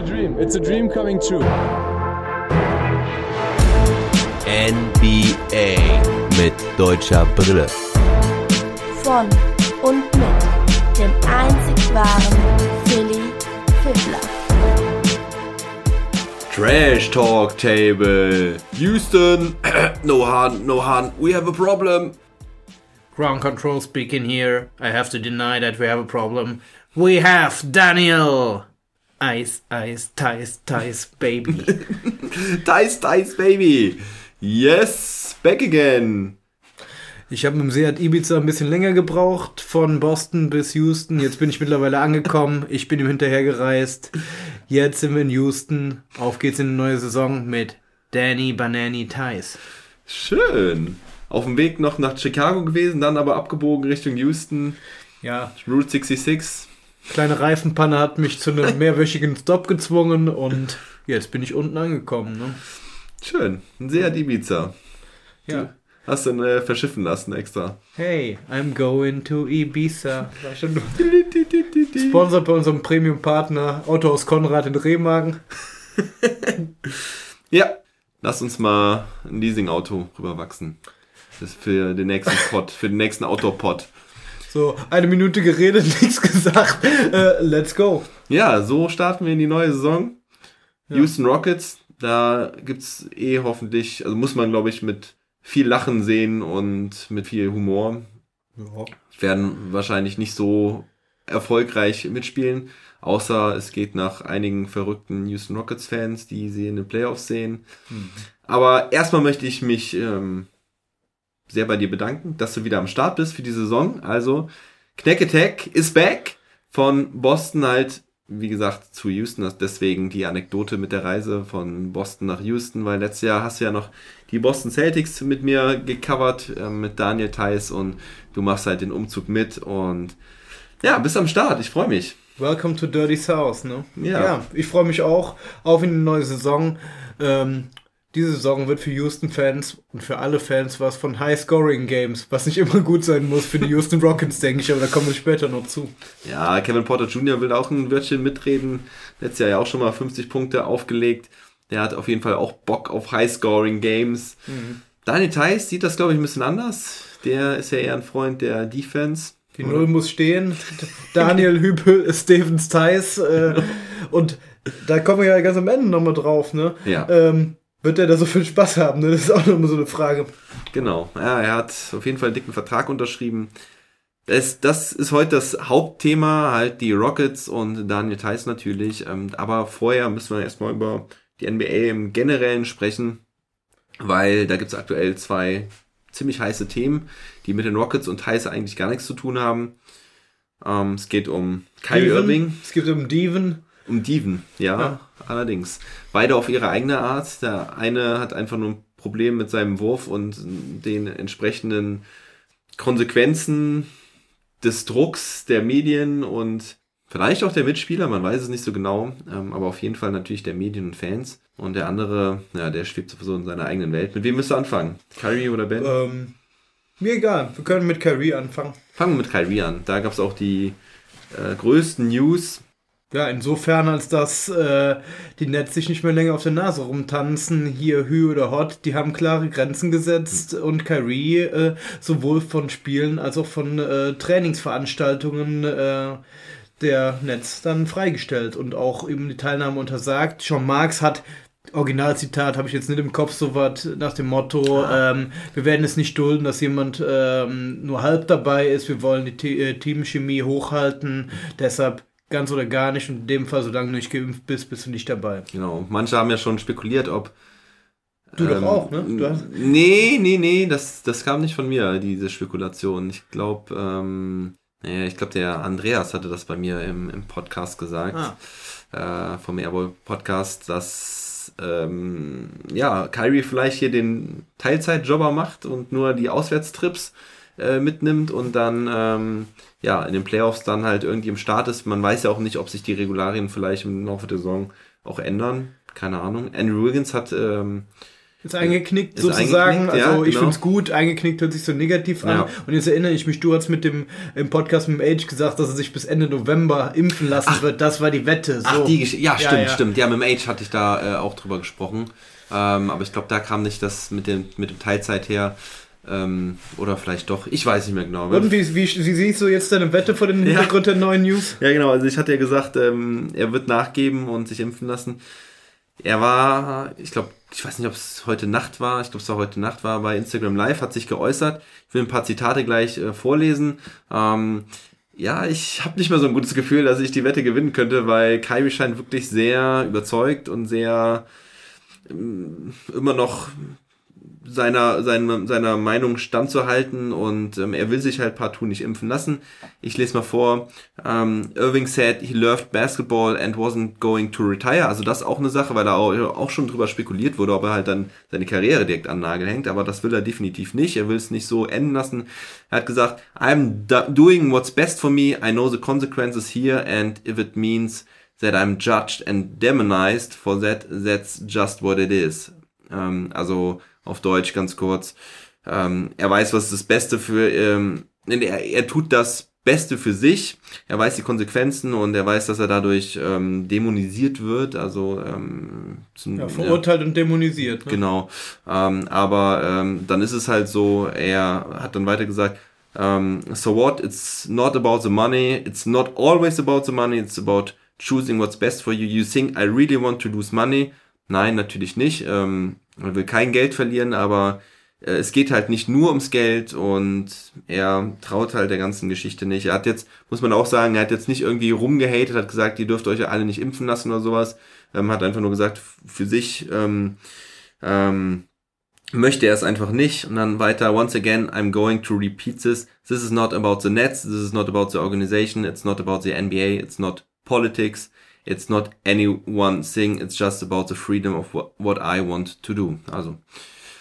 a dream. It's a dream coming true. NBA mit deutscher Brille. Von und mit dem einzig wahren Philly Fiddler. Trash Talk Table. Houston. no Han, no Han. We have a problem. Ground control speaking here. I have to deny that we have a problem. We have Daniel. Ice, ice, ties, ties, baby. Dice, dice, baby. Yes, back again. Ich habe mit dem Seat Ibiza ein bisschen länger gebraucht, von Boston bis Houston. Jetzt bin ich mittlerweile angekommen. Ich bin ihm hinterhergereist. Jetzt sind wir in Houston. Auf geht's in eine neue Saison mit Danny Banani Ties. Schön. Auf dem Weg noch nach Chicago gewesen, dann aber abgebogen Richtung Houston. Ja, Route 66. kleine Reifenpanne hat mich zu einem mehrwöchigen Stop gezwungen und jetzt bin ich unten angekommen. Ne? Schön. Ein Seat Ibiza. Ja. Hast du ihn äh, verschiffen lassen extra. Hey, I'm going to Ibiza. Sponsor bei unserem Premium-Partner Autohaus Konrad in Remagen. Ja. Lass uns mal ein Leasing-Auto rüberwachsen. Das ist für den nächsten Pod, für den nächsten Outdoor-Pod. So, eine Minute geredet, nichts gesagt. Äh, let's go. Ja, so starten wir in die neue Saison. Houston Rockets, da gibt's eh hoffentlich, also muss man glaube ich mit viel Lachen sehen und mit viel Humor. Werden wahrscheinlich nicht so erfolgreich mitspielen, außer es geht nach einigen verrückten Houston Rockets Fans, die sie in den Playoffs sehen. Aber erstmal möchte ich mich ähm, sehr bei dir bedanken, dass du wieder am Start bist für die Saison. Also Knack Attack is back von Boston halt, wie gesagt, zu Houston. Deswegen die Anekdote mit der Reise von Boston nach Houston, weil letztes Jahr hast du ja noch die Boston Celtics mit mir gecovert, äh, mit Daniel Theiss und du machst halt den Umzug mit und ja, bist am Start. Ich freue mich. Welcome to Dirty South, ne? Ja. ich freue mich auch auf in die neue Saison. Ähm, diese Saison wird für Houston-Fans und für alle Fans was von High-Scoring-Games, was nicht immer gut sein muss für die Houston Rockets, denke ich, aber da kommen wir später noch zu. Ja, Kevin Porter Jr. will auch ein Wörtchen mitreden. Letztes Jahr ja auch schon mal 50 Punkte aufgelegt. Der hat auf jeden Fall auch Bock auf High-Scoring-Games. Daniel Theiss sieht das, glaube ich, ein bisschen anders. Der ist ja eher ein Freund der Defense. Die Null muss stehen. Daniel Hübel, Stevens Theis. Äh, und da kommen wir ja ganz am Ende nochmal drauf, ne? Ja. Ähm, wird er da so viel Spaß haben? Ne? Das ist auch nochmal so eine Frage. Genau. Ja, er hat auf jeden Fall einen dicken Vertrag unterschrieben. Das, das ist heute das Hauptthema, halt die Rockets und Daniel Theiss natürlich. Ähm, aber vorher müssen wir erstmal über die NBA im Generellen sprechen, weil da gibt es aktuell zwei ziemlich heiße Themen, die mit den Rockets und Theiss eigentlich gar nichts zu tun haben. Ähm, es geht um Kyrie. Irving, Es gibt um Devon. Um Diven, ja, Ja. allerdings. Beide auf ihre eigene Art. Der eine hat einfach nur ein Problem mit seinem Wurf und den entsprechenden Konsequenzen des Drucks der Medien und vielleicht auch der Mitspieler, man weiß es nicht so genau, ähm, aber auf jeden Fall natürlich der Medien und Fans. Und der andere, ja, der schwebt sowieso in seiner eigenen Welt. Mit wem müsst du anfangen? Kyrie oder Ben? Ähm, mir egal. Wir können mit Kyrie anfangen. Fangen wir mit Kyrie an. Da gab es auch die äh, größten News. Ja, insofern, als dass äh, die Nets sich nicht mehr länger auf der Nase rumtanzen, hier Hü oder Hot, die haben klare Grenzen gesetzt und Kyrie äh, sowohl von Spielen als auch von äh, Trainingsveranstaltungen äh, der Nets dann freigestellt und auch eben die Teilnahme untersagt. Sean Marks hat Originalzitat habe ich jetzt nicht im Kopf, so was nach dem Motto, ähm, wir werden es nicht dulden, dass jemand ähm, nur halb dabei ist, wir wollen die Te äh, Teamchemie hochhalten, deshalb ganz oder gar nicht und in dem Fall, solange du nicht geimpft bist, bist du nicht dabei. Genau. Manche haben ja schon spekuliert, ob Du Ähm, doch auch, ne? Du hast, Nee, nee, nee, das, das kam nicht von mir, diese Spekulation. Ich glaube, ähm, nee, ich glaube, der Andreas hatte das bei mir im, im Podcast gesagt, Ah. äh, vom Airball Podcast, dass ähm, ja, Kyrie vielleicht hier den Teilzeitjobber macht und nur die Auswärtstrips äh, mitnimmt und dann ähm, ja in den Playoffs dann halt irgendwie im Start ist. Man weiß ja auch nicht, ob sich die Regularien vielleicht im Laufe der Saison auch ändern. Keine Ahnung. Andrew Wiggins hat ähm, Ist eingeknickt Ist sozusagen. eingeknickt, ja, also ich genau. finde es gut. Eingeknickt hört sich so negativ an. Ja. Und jetzt erinnere ich mich, du hast mit dem im Podcast mit dem Age gesagt, dass er sich bis Ende November impfen lassen wird. Das war die Wette. So. Ach, die Geschichte. Ja, stimmt, ja. stimmt. Ja, mit dem Age hatte ich da äh, auch drüber gesprochen. Ähm, aber ich glaube, da kam nicht das mit dem, mit dem Teilzeit her. Ähm, oder vielleicht doch. Ich weiß nicht mehr genau. Und wie, wie, wie siehst du jetzt deine Wette vor dem Hintergrund der neuen News? Ja, genau. Also ich hatte ja gesagt, ähm, er wird nachgeben und sich impfen lassen. Er war, ich glaube, ich weiß nicht, ob es heute Nacht war. Ich glaube, es war heute Nacht war bei Instagram Live, hat sich geäußert. Ich will ein paar Zitate gleich äh, vorlesen. Ähm, ja, ich habe nicht mehr so ein gutes Gefühl, dass ich die Wette gewinnen könnte, weil Kyrie scheint wirklich sehr überzeugt und sehr ähm, immer noch seiner, seiner, seiner Meinung standzuhalten und ähm, er will sich halt partout nicht impfen lassen. Ich lese mal vor. Ähm, Irving said he loved basketball and wasn't going to retire. Also das auch eine Sache, weil da auch, auch schon drüber spekuliert wurde, ob er halt dann seine Karriere direkt an Nagel hängt. Aber das will er definitiv nicht. Er will es nicht so enden lassen. Er hat gesagt, I'm do- doing what's best for me. I know the consequences here and if it means that I'm judged and demonized for that, that's just what it is. Ähm, also auf Deutsch ganz kurz. Ähm, er weiß, was das Beste für, ähm, er, er tut das Beste für sich. Er weiß die Konsequenzen und er weiß, dass er dadurch ähm, dämonisiert wird. Also ähm, zum, Ja, verurteilt und dämonisiert. Ne? Genau. Ähm, aber ähm, dann ist es halt so, er hat dann weiter gesagt, ähm, so what, it's not about the money, it's not always about the money, it's about choosing what's best for you. You think I really want to lose money? Nein, natürlich nicht. Ähm, er will kein Geld verlieren, aber äh, es geht halt nicht nur ums Geld und er traut halt der ganzen Geschichte nicht. Er hat jetzt, muss man auch sagen, er hat jetzt nicht irgendwie rumgehatet, hat gesagt, ihr dürft euch ja alle nicht impfen lassen oder sowas. Ähm, hat einfach nur gesagt, für sich ähm, ähm, möchte er es einfach nicht. Und dann weiter, once again, I'm going to repeat this. This is not about the Nets, this is not about the organization, it's not about the NBA, it's not politics, it's not any one thing, it's just about the freedom of what, I want to do. Also,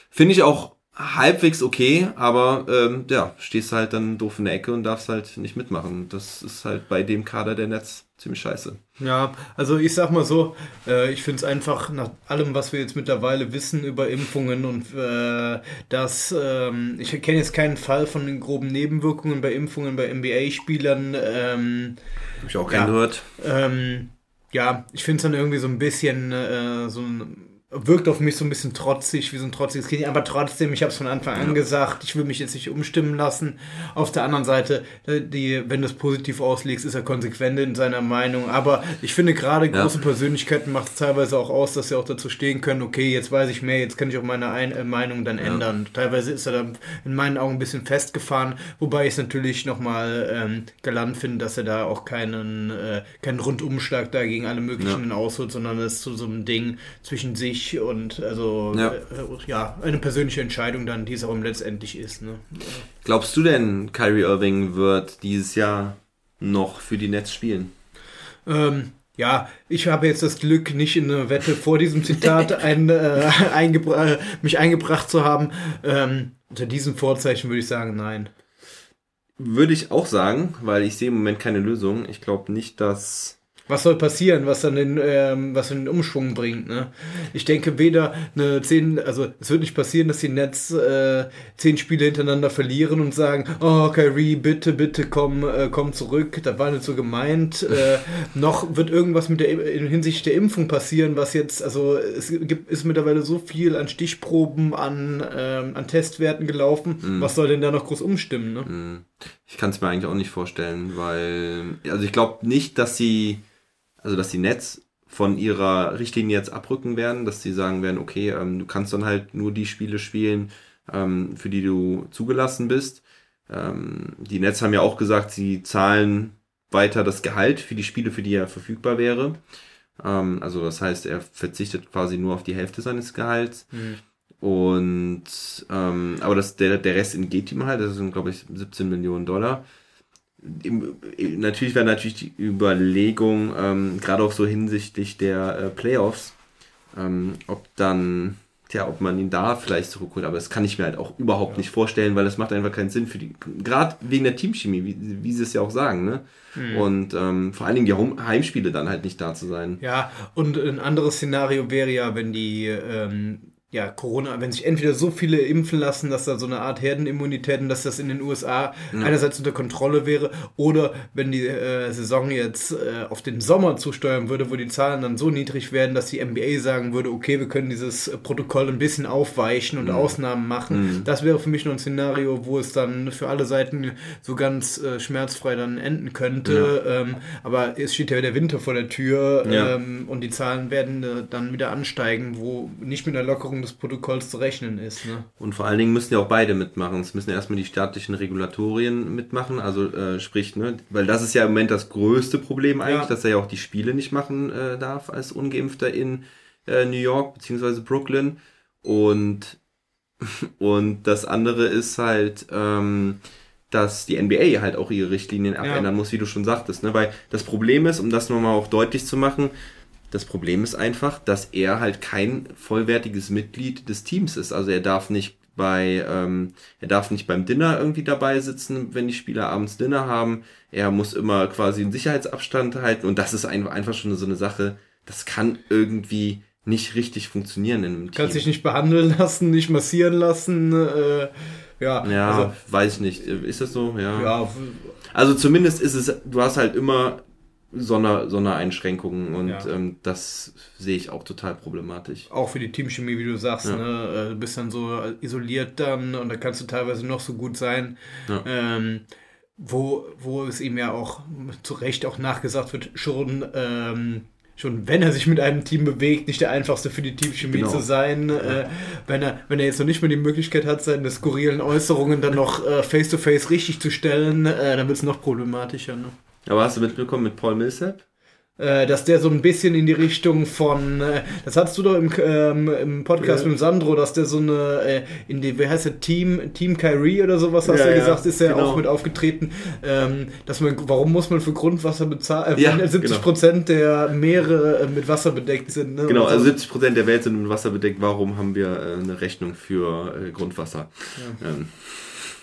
finde ich auch halbwegs okay, aber ähm, ja, stehst halt dann doof in der Ecke und darfst halt nicht mitmachen. Das ist halt bei dem Kader der Netz ziemlich scheiße. Ja, also ich sag mal so, äh, ich finde es einfach nach allem, was wir jetzt mittlerweile wissen über Impfungen und äh, dass ähm, ich kenne jetzt keinen Fall von den groben Nebenwirkungen bei Impfungen bei NBA-Spielern. Ähm, Hab ich auch Ja. keinen gehört. ähm, ja, ich finde es dann irgendwie so ein bisschen äh, so ein wirkt auf mich so ein bisschen trotzig, wie so ein trotziges Kind. Aber trotzdem, ich habe es von Anfang an gesagt, ich will mich jetzt nicht umstimmen lassen. Auf der anderen Seite, äh, die, wenn du es positiv auslegst, ist er konsequent in seiner Meinung. Aber ich finde gerade Ja. große Persönlichkeiten macht es teilweise auch aus, dass sie auch dazu stehen können, okay, jetzt weiß ich mehr, jetzt kann ich auch meine Ein äh, Meinung dann ändern. Teilweise ist er dann in meinen Augen ein bisschen festgefahren, wobei ich es natürlich nochmal ähm, galant finde, dass er da auch keinen, äh, keinen Rundumschlag da gegen alle möglichen ausholt, sondern es ist zu so einem Ding zwischen sich und also Ja. äh, ja, eine persönliche Entscheidung dann, die es auch letztendlich ist. Ne? Glaubst du denn, Kyrie Irving wird dieses Jahr noch für die Nets spielen? Ähm, ja, ich habe jetzt das Glück, nicht in eine Wette vor diesem Zitat ein, äh, eingebra äh, mich eingebracht zu haben. Ähm, unter diesem Vorzeichen würde ich sagen, nein. Würde ich auch sagen, weil ich sehe im Moment keine Lösung. Ich glaube nicht, dass. Was soll passieren, was dann den, ähm, was den Umschwung bringt, ne? Ich denke weder eine zehn, also es wird nicht passieren, dass die Nets äh, zehn Spiele hintereinander verlieren und sagen, oh Kyrie, bitte, bitte komm, äh, komm zurück, das war nicht so gemeint. Äh, noch wird irgendwas mit der in Hinsicht der Impfung passieren, was jetzt, also es gibt ist mittlerweile so viel an Stichproben, an, ähm, an Testwerten gelaufen. Was soll denn da noch groß umstimmen, ne? Hm, Ich kann es mir eigentlich auch nicht vorstellen, weil. Also ich glaube nicht, dass sie. Also dass die Nets von ihrer Richtlinie jetzt abrücken werden, dass sie sagen werden, okay, ähm, du kannst dann halt nur die Spiele spielen, ähm, für die du zugelassen bist. Ähm, die Nets haben ja auch gesagt, sie zahlen weiter das Gehalt für die Spiele, für die er verfügbar wäre. Ähm, also das heißt, er verzichtet quasi nur auf die Hälfte seines Gehalts. Und ähm, aber das, der, der Rest entgeht ihm halt, das sind, glaube ich, 17 Millionen Dollar. Natürlich wäre natürlich die Überlegung, ähm, gerade auch so hinsichtlich der äh, Playoffs, ähm, ob dann, tja, ob man ihn da vielleicht zurückholt, aber das kann ich mir halt auch überhaupt nicht vorstellen, weil das macht einfach keinen Sinn für die, gerade wegen der Teamchemie, wie, wie sie es ja auch sagen, ne? Und ähm, vor allen Dingen die Home Heimspiele dann halt nicht da zu sein. Ja, und ein anderes Szenario wäre ja, wenn die, ähm, ja, Corona, wenn sich entweder so viele impfen lassen, dass da so eine Art Herdenimmunität und dass das in den USA ja. einerseits unter Kontrolle wäre, oder wenn die äh, Saison jetzt äh, auf den Sommer zusteuern würde, wo die Zahlen dann so niedrig werden, dass die NBA sagen würde, okay, wir können dieses Protokoll ein bisschen aufweichen und mhm. Ausnahmen machen. Mhm. Das wäre für mich noch ein Szenario, wo es dann für alle Seiten so ganz äh, schmerzfrei dann enden könnte. Ja. Ähm, aber es steht ja der Winter vor der Tür ja. ähm, und die Zahlen werden äh, dann wieder ansteigen, wo nicht mit einer Lockerung Änderung des Protokolls zu rechnen ist. Ne? Und vor allen Dingen müssen ja auch beide mitmachen. Es müssen ja erstmal die staatlichen Regulatorien mitmachen, also äh, sprich, ne, weil das ist ja im Moment das größte Problem eigentlich, ja. dass er ja auch die Spiele nicht machen äh, darf als Ungeimpfter in äh, New York bzw. Brooklyn. Und, und das andere ist halt, ähm, dass die NBA halt auch ihre Richtlinien abändern ja. muss, wie du schon sagtest. Ne? Weil das Problem ist, um das nochmal auch deutlich zu machen, das Problem ist einfach, dass er halt kein vollwertiges Mitglied des Teams ist. Also er darf nicht bei, ähm, er darf nicht beim Dinner irgendwie dabei sitzen, wenn die Spieler abends Dinner haben. Er muss immer quasi einen Sicherheitsabstand halten und das ist einfach schon so eine Sache, das kann irgendwie nicht richtig funktionieren in einem Team. Kann sich nicht behandeln lassen, nicht massieren lassen. Äh, ja, ja also, weiß ich nicht. Ist das so? Ja. ja. Also zumindest ist es, du hast halt immer Sonder, Sondereinschränkungen und ja. ähm, das sehe ich auch total problematisch. Auch für die Teamchemie, wie du sagst, ja. ne? Äh, du bist dann so isoliert dann und da kannst du teilweise noch so gut sein. Ja. Ähm, wo, wo es ihm ja auch zu Recht auch nachgesagt wird, schon, ähm, schon wenn er sich mit einem Team bewegt, nicht der einfachste für die Teamchemie genau. zu sein. Äh, wenn, er, wenn er jetzt noch nicht mehr die Möglichkeit hat, seine skurrilen Äußerungen dann noch äh, face-to-face -face richtig zu stellen, äh, dann wird es noch problematischer. Ne? Aber hast du mitbekommen mit Paul Millsap? Äh, dass der so ein bisschen in die Richtung von, äh, das hattest du doch im, ähm, im Podcast ja. mit Sandro, dass der so eine, äh, in die, wie heißt der, Team, Team Kyrie oder sowas, hast ja, du ja, gesagt, ist er genau. auch mit aufgetreten, ähm, dass man, warum muss man für Grundwasser bezahlen, äh, ja, 70 genau. Prozent der Meere äh, mit Wasser bedeckt sind. Ne? Genau, also 70 Prozent der Welt sind mit Wasser bedeckt, warum haben wir eine Rechnung für Grundwasser? Ähm.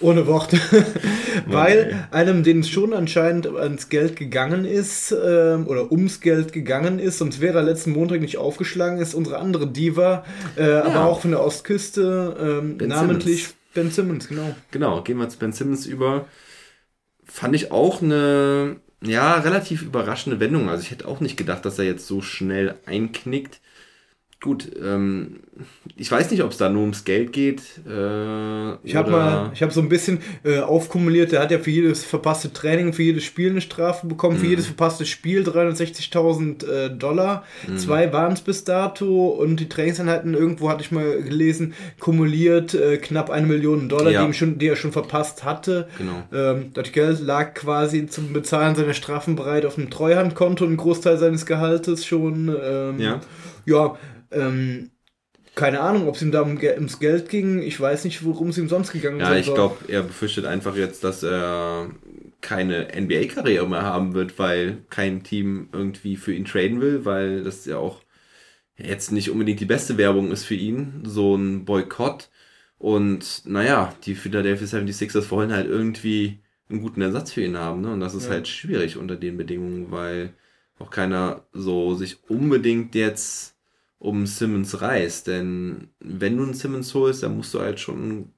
Ohne Worte. Weil einem, den es schon anscheinend ans Geld gegangen ist, äh, oder ums Geld gegangen ist, sonst wäre er letzten Montag nicht aufgeschlagen, ist unsere andere Diva, äh, ja. aber auch von der Ostküste, äh, namentlich Simmons. Ben Simmons, genau. Genau, gehen wir zu Ben Simmons über. Fand ich auch eine, ja, relativ überraschende Wendung. Also ich hätte auch nicht gedacht, dass er jetzt so schnell einknickt gut, ähm, ich weiß nicht, ob es da nur ums Geld geht. Äh, ich habe mal, ich habe so ein bisschen äh, aufkumuliert. Der hat ja für jedes verpasste Training, für jedes Spiel eine Strafe bekommen, mhm. für jedes verpasste Spiel 360.000 äh, Dollar. Mhm. Zwei waren es bis dato und die Trainingseinheiten irgendwo hatte ich mal gelesen, kumuliert äh, knapp eine Million Dollar, ja. die, schon, die, er schon verpasst hatte. Genau. Ähm, das Geld lag quasi zum Bezahlen seiner Strafen bereit auf einem Treuhandkonto, ein Großteil seines Gehaltes schon. Ähm, ja. Ja, ähm, keine Ahnung, ob es ihm da um, ums Geld ging. Ich weiß nicht, worum es ihm sonst gegangen ist. Ja, ich glaube, er befürchtet einfach jetzt, dass er keine NBA-Karriere mehr haben wird, weil kein Team irgendwie für ihn traden will, weil das ja auch jetzt nicht unbedingt die beste Werbung ist für ihn, so ein Boykott. Und naja, die Philadelphia 76ers wollen halt irgendwie einen guten Ersatz für ihn haben. Ne? Und das ist ja. halt schwierig unter den Bedingungen, weil auch keiner so sich unbedingt jetzt um Simmons reißt. Denn wenn du einen Simmons holst, dann musst du halt schon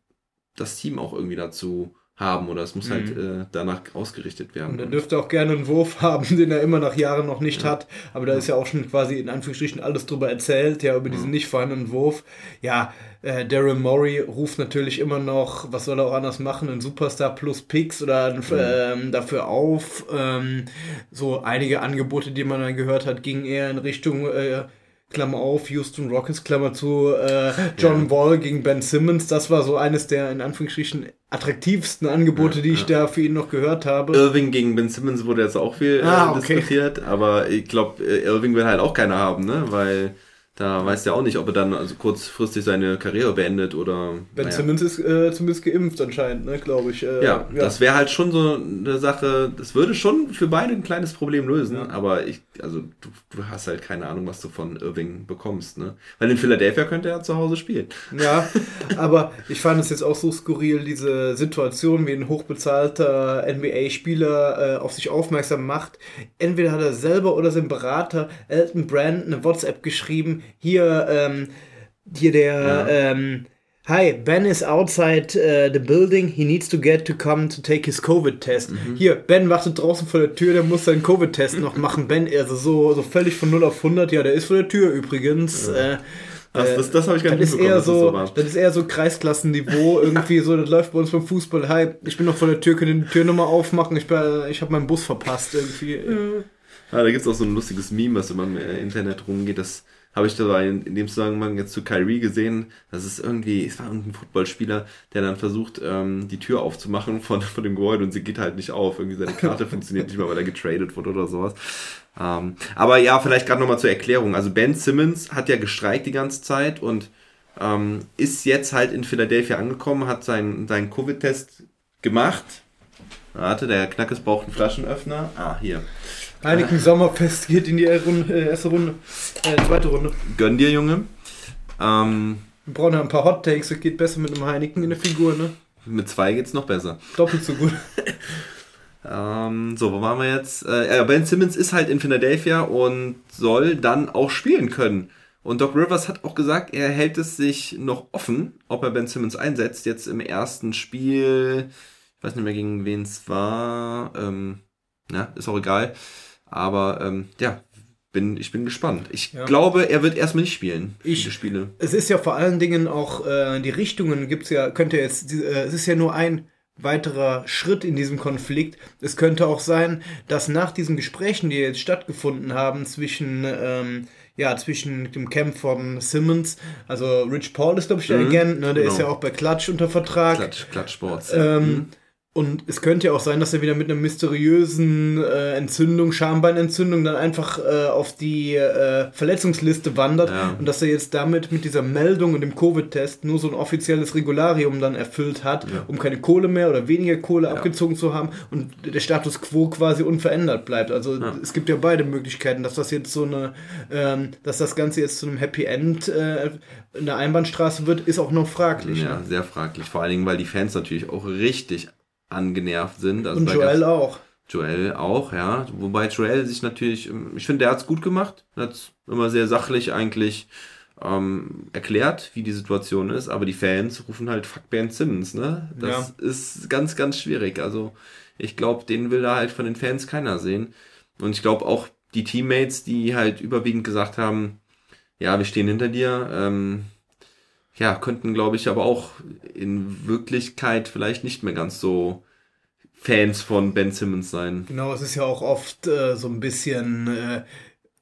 das Team auch irgendwie dazu haben oder es muss halt, mhm. halt äh, danach ausgerichtet werden. Und er dürfte auch gerne einen Wurf haben, den er immer nach Jahren noch nicht ja. hat. Aber da ja. ist ja auch schon quasi in Anführungsstrichen alles drüber erzählt, ja, über diesen ja. nicht vorhandenen Wurf. Ja, äh, Daryl Morey ruft natürlich immer noch, was soll er auch anders machen, ein Superstar plus Picks oder ähm, dafür auf. Ähm, so einige Angebote, die man dann gehört hat, gingen eher in Richtung äh, Klammer auf, Houston Rockets, Klammer zu, äh, John ja. Wall gegen Ben Simmons. Das war so eines der in Anführungsstrichen attraktivsten Angebote, ja, die ich ja. da für ihn noch gehört habe. Irving gegen Ben Simmons wurde jetzt auch viel äh, ah, okay. diskutiert, aber ich glaube, äh, Irving will halt auch keiner haben, ne? Weil da weiß er auch nicht, ob er dann also kurzfristig seine Karriere beendet oder. Ben naja. Simmons ist äh, zumindest geimpft anscheinend, ne, glaube ich. Äh, ja, ja, das wäre halt schon so eine Sache, das würde schon für beide ein kleines Problem lösen, ja. aber ich, also du, du hast halt keine Ahnung, was du von Irving bekommst, ne? Weil in Philadelphia könnte er zu Hause spielen. Ja, aber ich fand es jetzt auch so skurril, diese Situation, wie ein hochbezahlter NBA-Spieler äh, auf sich aufmerksam macht. Entweder hat er selber oder sein Berater Elton Brand eine WhatsApp geschrieben, hier, ähm, hier der, ähm, Hi, Ben is outside uh, the building. He needs to get to come to take his Covid-Test. Mhm. Hier, Ben wartet draußen vor der Tür, der muss seinen Covid-Test noch machen. Ben, also so, so völlig von 0 auf 100. Ja, der ist vor der Tür übrigens. Äh, Das- das- das hab ich gar nicht das ist eher dass das so, so. Das ist eher so Kreisklassenniveau, irgendwie so, das läuft bei uns beim Fußball. Hi, ich bin noch vor der Tür, könnt ihr die Tür nochmal aufmachen? Ich, bin- ich habe meinen Bus verpasst irgendwie. Ja, da gibt es auch so ein lustiges Meme, was immer im äh, Internet rumgeht. Das habe ich da in, in dem Zusammenhang jetzt zu Kyrie gesehen. Das ist irgendwie, es war irgendein Footballspieler, der dann versucht, ähm, die Tür aufzumachen von, von dem Gebäude und sie geht halt nicht auf. Irgendwie seine Karte funktioniert nicht mehr, weil er getradet wurde oder sowas. Ähm, aber ja, vielleicht gerade nochmal zur Erklärung. Also Ben Simmons hat ja gestreikt die ganze Zeit und ähm, ist jetzt halt in Philadelphia angekommen, hat seinen, seinen Covid-Test gemacht. Warte, der Knackes braucht einen Flaschenöffner. Ah, hier. Heineken Sommerfest geht in die Runde, äh, erste Runde, äh, zweite Runde. Gönn dir, Junge. Ähm, Wir brauchen ja ein paar Hot Takes, das geht besser mit einem Heineken in der Figur, ne? mit zwei geht's noch besser. Doppelt so gut. Ähm, so, wo waren wir jetzt? Äh, ben Simmons ist halt in Philadelphia und soll dann auch spielen können. Und Doc Rivers hat auch gesagt, er hält es sich noch offen, ob er Ben Simmons einsetzt. Jetzt im ersten Spiel, ich weiß nicht mehr gegen wen es war, ähm, ja, ist auch egal. Aber ähm, ja, bin, ich bin gespannt. Ich Ja. glaube, er wird erstmal nicht spielen. Ich- Spiele. Es ist ja vor allen Dingen auch äh, die Richtungen gibt's ja, könnte jetzt, äh, es ist ja nur ein weiterer Schritt in diesem Konflikt. Es könnte auch sein, dass nach diesen Gesprächen, die jetzt stattgefunden haben zwischen ähm, ja, zwischen dem Camp von Simmons, also Rich Paul ist, glaube ich, der Mhm, Agent, ne, der genau. ist ja auch bei Klatsch unter Vertrag. Klatsch, Klatschsports. Ähm, Und es könnte ja auch sein, dass er wieder mit einer mysteriösen äh, Entzündung, Schambeinentzündung, dann einfach äh, auf die äh, Verletzungsliste wandert Ja. und dass er jetzt damit mit dieser Meldung und dem Covid-Test nur so ein offizielles Regularium dann erfüllt hat, Ja. um keine Kohle mehr oder weniger Kohle Ja. abgezogen zu haben und der Status quo quasi unverändert bleibt. Also es gibt ja beide Möglichkeiten, dass das jetzt so eine, ähm, dass das Ganze jetzt zu einem Happy End äh, in der Einbahnstraße wird, ist auch noch fraglich. Ja, ne? sehr fraglich. Vor allen Dingen, weil die Fans natürlich auch richtig angenervt sind. Also Und Joel auch. Joel auch, ja. Wobei Joel sich natürlich, ähm, ich finde, der hat's gut gemacht. Hat immer sehr sachlich eigentlich ähm, erklärt, wie die Situation ist. Aber die Fans rufen halt Fuck Ben Simmons, ne? Das ist ganz, ganz schwierig. Also ich glaube, den will da halt von den Fans keiner sehen. Und ich glaube auch die Teammates, die halt überwiegend gesagt haben, ja, wir stehen hinter dir, ähm, ja, könnten, glaube ich, aber auch in Wirklichkeit vielleicht nicht mehr ganz so Fans von Ben Simmons sein. Genau, es ist ja auch oft äh, so ein bisschen äh,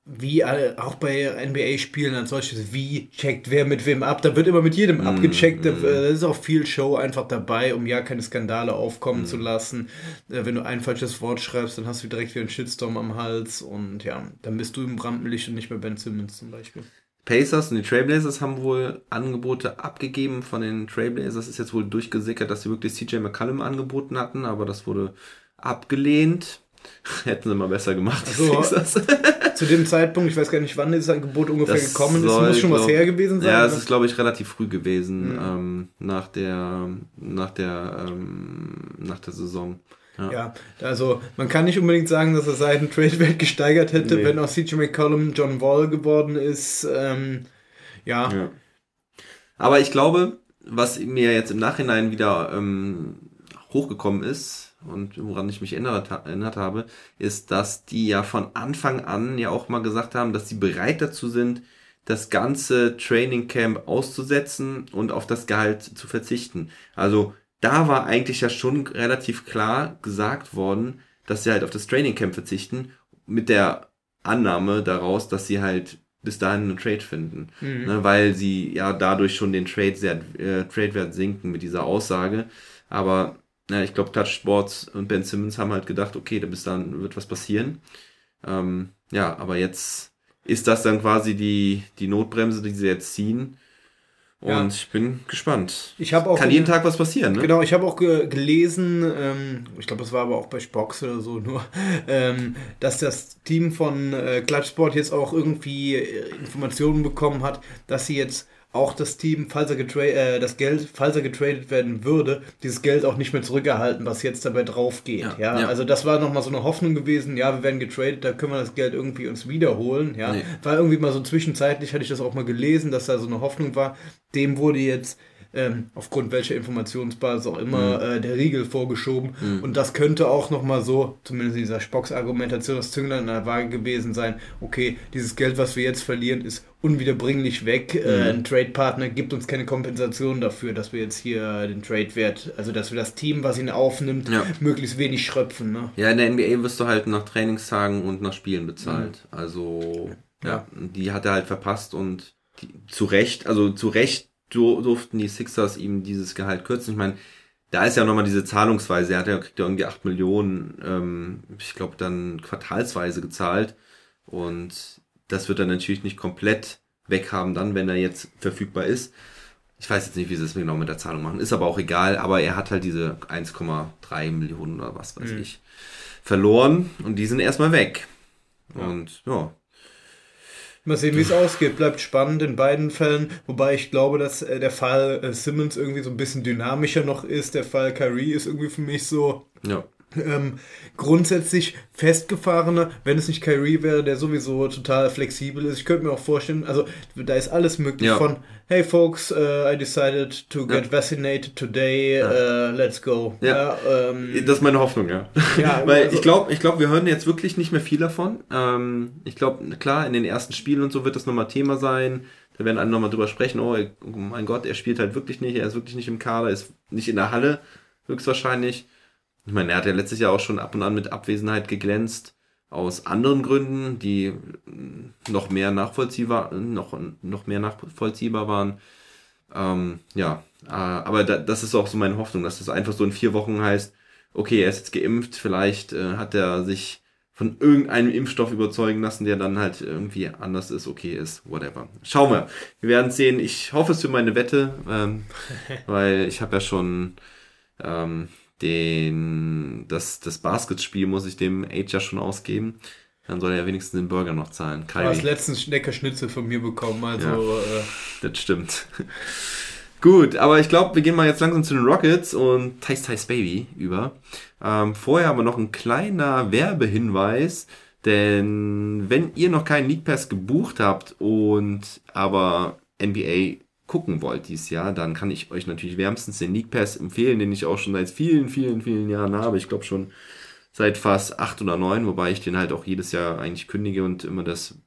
wie äh, auch bei NBA-Spielen als solches, wie checkt wer mit wem ab. Da wird immer mit jedem Mm, abgecheckt. Da äh, ist auch viel Show einfach dabei, um ja keine Skandale aufkommen Mm. zu lassen. Äh, wenn du ein falsches Wort schreibst, dann hast du direkt wieder einen Shitstorm am Hals und ja, dann bist du im Rampenlicht und nicht mehr Ben Simmons zum Beispiel. Pacers und die Trailblazers haben wohl Angebote abgegeben von den Trailblazers. Ist jetzt wohl durchgesickert, dass sie wirklich CJ McCallum angeboten hatten, aber das wurde abgelehnt. Hätten sie mal besser gemacht, Sixers. Zu dem Zeitpunkt, ich weiß gar nicht, wann dieses Angebot ungefähr Das gekommen ist, soll, muss schon was glaub- her gewesen sein. Ja, es ist, glaube ich, relativ früh gewesen, Mhm. ähm, nach der, nach der, ähm, nach der Saison. Ja. Ja, also man kann nicht unbedingt sagen, dass er seinen Trade-Wert gesteigert hätte, Nee. wenn auch CJ McCollum John Wall geworden ist. Ähm, ja, Ja. Aber ich glaube, was mir jetzt im Nachhinein wieder ähm, hochgekommen ist und woran ich mich erinnert, erinnert habe, ist, dass die ja von Anfang an ja auch mal gesagt haben, dass sie bereit dazu sind, das ganze Training Camp auszusetzen und auf das Gehalt zu verzichten. Also da war eigentlich ja schon relativ klar gesagt worden, dass sie halt auf das Training Camp verzichten, mit der Annahme daraus, dass sie halt bis dahin einen Trade finden. Mhm. Ne, weil sie ja dadurch schon den Trade sehr, äh, Trade-Wert sinken mit dieser Aussage. Aber ja, ich glaube, Touch Sports und Ben Simmons haben halt gedacht, okay, bis dann wird was passieren. Ähm, ja, aber jetzt ist das dann quasi die, die Notbremse, die sie jetzt ziehen. Und Ja. ich bin gespannt. Ich habe auch Kann jeden Tag was passieren, ne? Genau, ich habe auch ge gelesen, ähm, ich glaube, das war aber auch bei Spox oder so nur, ähm, dass das Team von äh, Klatschsport jetzt auch irgendwie äh, Informationen bekommen hat, dass sie jetzt auch das Team, falls er getra äh, das Geld, falls er getradet werden würde, dieses Geld auch nicht mehr zurückerhalten, was jetzt dabei drauf geht. Ja, Ja, ja. also das war nochmal so eine Hoffnung gewesen, ja, wir werden getradet, da können wir das Geld irgendwie uns wiederholen. Ja, Nee. war irgendwie mal so zwischenzeitlich, hatte ich das auch mal gelesen, dass da so eine Hoffnung war. Dem wurde jetzt ähm, aufgrund welcher Informationsbasis auch immer Mhm. äh, der Riegel vorgeschoben. Und das könnte auch nochmal so, zumindest in dieser Spocks Argumentation, das Zünglein in der Waage gewesen sein. Okay, dieses Geld, was wir jetzt verlieren, ist unwiederbringlich weg. Mhm. Äh, ein Trade-Partner gibt uns keine Kompensation dafür, dass wir jetzt hier den Trade-Wert, also dass wir das Team, was ihn aufnimmt, Ja. möglichst wenig schröpfen. Ne? Ja, in der NBA wirst du halt nach Trainingstagen und nach Spielen bezahlt. Also, ja, die hat er halt verpasst und die, zu Recht, also zu Recht durften die Sixers ihm dieses Gehalt kürzen. Ich meine, da ist ja nochmal diese Zahlungsweise. Er hat ja, kriegt ja irgendwie 8 Millionen, ähm, ich glaube, dann quartalsweise gezahlt. Und das wird er natürlich nicht komplett weghaben dann, wenn er jetzt verfügbar ist. Ich weiß jetzt nicht, wie sie es genau mit der Zahlung machen. Ist aber auch egal. Aber er hat halt diese 1,3 Millionen oder was weiß ich verloren. Und die sind erstmal weg. Und ja. Mal sehen, wie es ausgeht. Bleibt spannend in beiden Fällen. Wobei ich glaube, dass äh, der Fall äh, Simmons irgendwie so ein bisschen dynamischer noch ist. Der Fall Kyrie ist irgendwie für mich so Ja. ähm, grundsätzlich festgefahrener, wenn es nicht Kyrie wäre, der sowieso total flexibel ist. Ich könnte mir auch vorstellen, also da ist alles möglich Ja. von Hey folks, uh, I decided to get Ja. vaccinated today, uh, let's go. Ja. ähm, Das ist meine Hoffnung, ja. Ja, Weil also- ich glaube, ich glaube, wir hören jetzt wirklich nicht mehr viel davon. Ähm, ich glaube, klar, in den ersten Spielen und so wird das nochmal Thema sein. Da werden alle nochmal drüber sprechen, oh, oh mein Gott, er spielt halt wirklich nicht, er ist wirklich nicht im Kader, ist nicht in der Halle, höchstwahrscheinlich. Ich meine, er hat ja letztes Jahr auch schon ab und an mit Abwesenheit geglänzt, aus anderen Gründen, die mm, noch mehr nachvollziehbar, noch, noch mehr nachvollziehbar waren. Ähm, ja, äh, aber da, das ist auch so meine Hoffnung, dass das einfach so in vier Wochen heißt, okay, er ist jetzt geimpft, vielleicht äh, hat er sich von irgendeinem Impfstoff überzeugen lassen, der dann halt irgendwie anders ist, okay ist, whatever. Schauen wir. Wir werden sehen. Ich hoffe es für meine Wette, ähm, weil ich habe ja schon ähm, den das, das Basketspiel muss ich dem Age ja schon ausgeben. Dann soll er ja wenigstens den Burger noch zahlen. du hast letztens Schneckerschnitzel von mir bekommen, also Ja. äh, Das stimmt. Gut, aber ich glaube, wir gehen mal jetzt langsam zu den Rockets und Tice Tice Baby über. Ähm, vorher aber noch ein kleiner Werbehinweis, denn wenn ihr noch keinen League Pass gebucht habt und aber NBA gucken wollt dieses Jahr, dann kann ich euch natürlich wärmstens den League Pass empfehlen, den ich auch schon seit vielen, vielen, vielen Jahren habe. Ich glaube schon seit fast acht oder neun, wobei ich den halt auch jedes Jahr eigentlich kündige und immer das,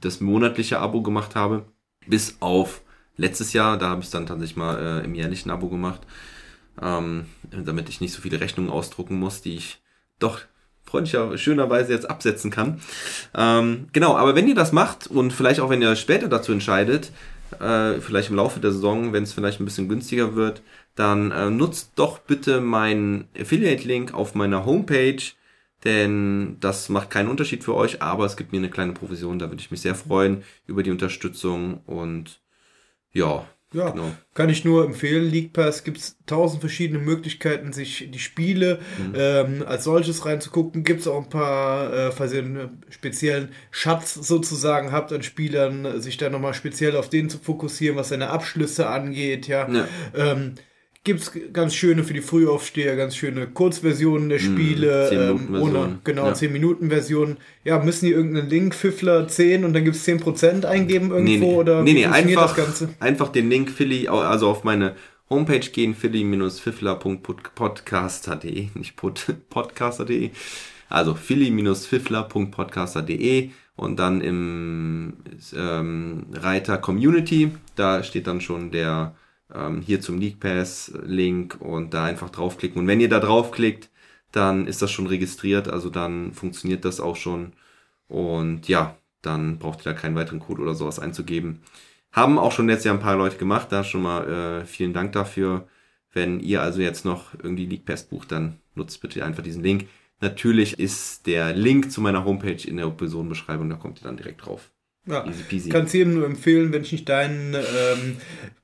das monatliche Abo gemacht habe. Bis auf letztes Jahr, da habe ich es dann tatsächlich mal äh, im jährlichen Abo gemacht, ähm, damit ich nicht so viele Rechnungen ausdrucken muss, die ich doch freundlicher, schönerweise jetzt absetzen kann. Ähm, genau, aber wenn ihr das macht und vielleicht auch wenn ihr später dazu entscheidet, äh, vielleicht im Laufe der Saison, wenn es vielleicht ein bisschen günstiger wird, dann äh, nutzt doch bitte meinen Affiliate-Link auf meiner Homepage, denn das macht keinen Unterschied für euch, aber es gibt mir eine kleine Provision, da würde ich mich sehr freuen über die Unterstützung und ja, Ja, genau. kann ich nur empfehlen. League Pass gibt es tausend verschiedene Möglichkeiten, sich die Spiele ähm, als solches reinzugucken. Gibt es auch ein paar, äh, falls ihr einen speziellen Schatz sozusagen habt an Spielern, sich da nochmal speziell auf den zu fokussieren, was seine Abschlüsse angeht. Ja, Ja. ähm, gibt es ganz schöne für die Frühaufsteher, ganz schöne Kurzversionen der Spiele, ähm, 10-Minuten-Versionen. ohne, genau, Ja. 10 Minuten Versionen. Ja, müssen die irgendeinen Link, Fiffler 10 und dann gibt es 10% eingeben irgendwo Nee, nee, oder nee, nee einfach, einfach den Link Philly, also auf meine Homepage gehen, philly-fiffler.podcaster.de, nicht pod, podcaster.de, also philly-fiffler.podcaster.de und dann im ähm, Reiter Community, da steht dann schon der ähm, hier zum League Pass Link und da einfach draufklicken. Und wenn ihr da draufklickt, dann ist das schon registriert, also dann funktioniert das auch schon. Und ja, dann braucht ihr da keinen weiteren Code oder sowas einzugeben. Haben auch schon letztes Jahr ein paar Leute gemacht, da schon mal äh, vielen Dank dafür. Wenn ihr also jetzt noch irgendwie League Pass bucht, dann nutzt bitte einfach diesen Link. Natürlich ist der Link zu meiner Homepage in der Episodenbeschreibung, da kommt ihr dann direkt drauf. Ja, Easy peasy. kann es jedem nur empfehlen, wenn ich nicht deinen ähm,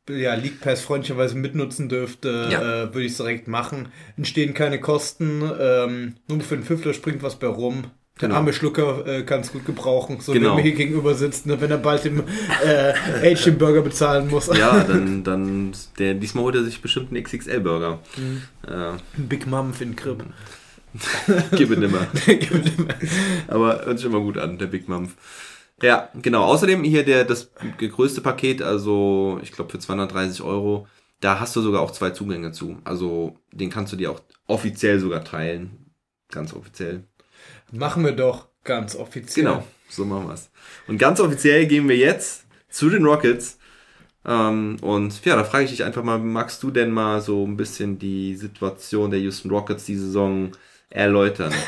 ja, League Pass freundlicherweise mitnutzen dürfte, Ja. äh, würde ich es direkt machen. Entstehen keine Kosten, ähm, nur für den Fünfler springt was bei rum. Der Genau. arme Schlucker äh, kann es gut gebrauchen, so Genau. der mir hier gegenüber sitzt, ne, wenn er bald äh, den Burger bezahlen muss. Ja, dann, dann der, diesmal holt er sich bestimmt einen XXL-Burger. Mhm. Äh, Big Mom den Crib. gib ihn nimmer. Aber hört sich immer gut an, der Big Mom. Ja, genau. Außerdem hier der, das größte Paket, also ich glaube für 230 Euro, da hast du sogar auch zwei Zugänge zu. Also den kannst du dir auch offiziell sogar teilen. Ganz offiziell. Machen wir doch ganz offiziell. Genau, so machen wir's. Und ganz offiziell gehen wir jetzt zu den Rockets. Ähm, und ja, da frage ich dich einfach mal, magst du denn mal so ein bisschen die Situation der Houston Rockets die Saison erläutern?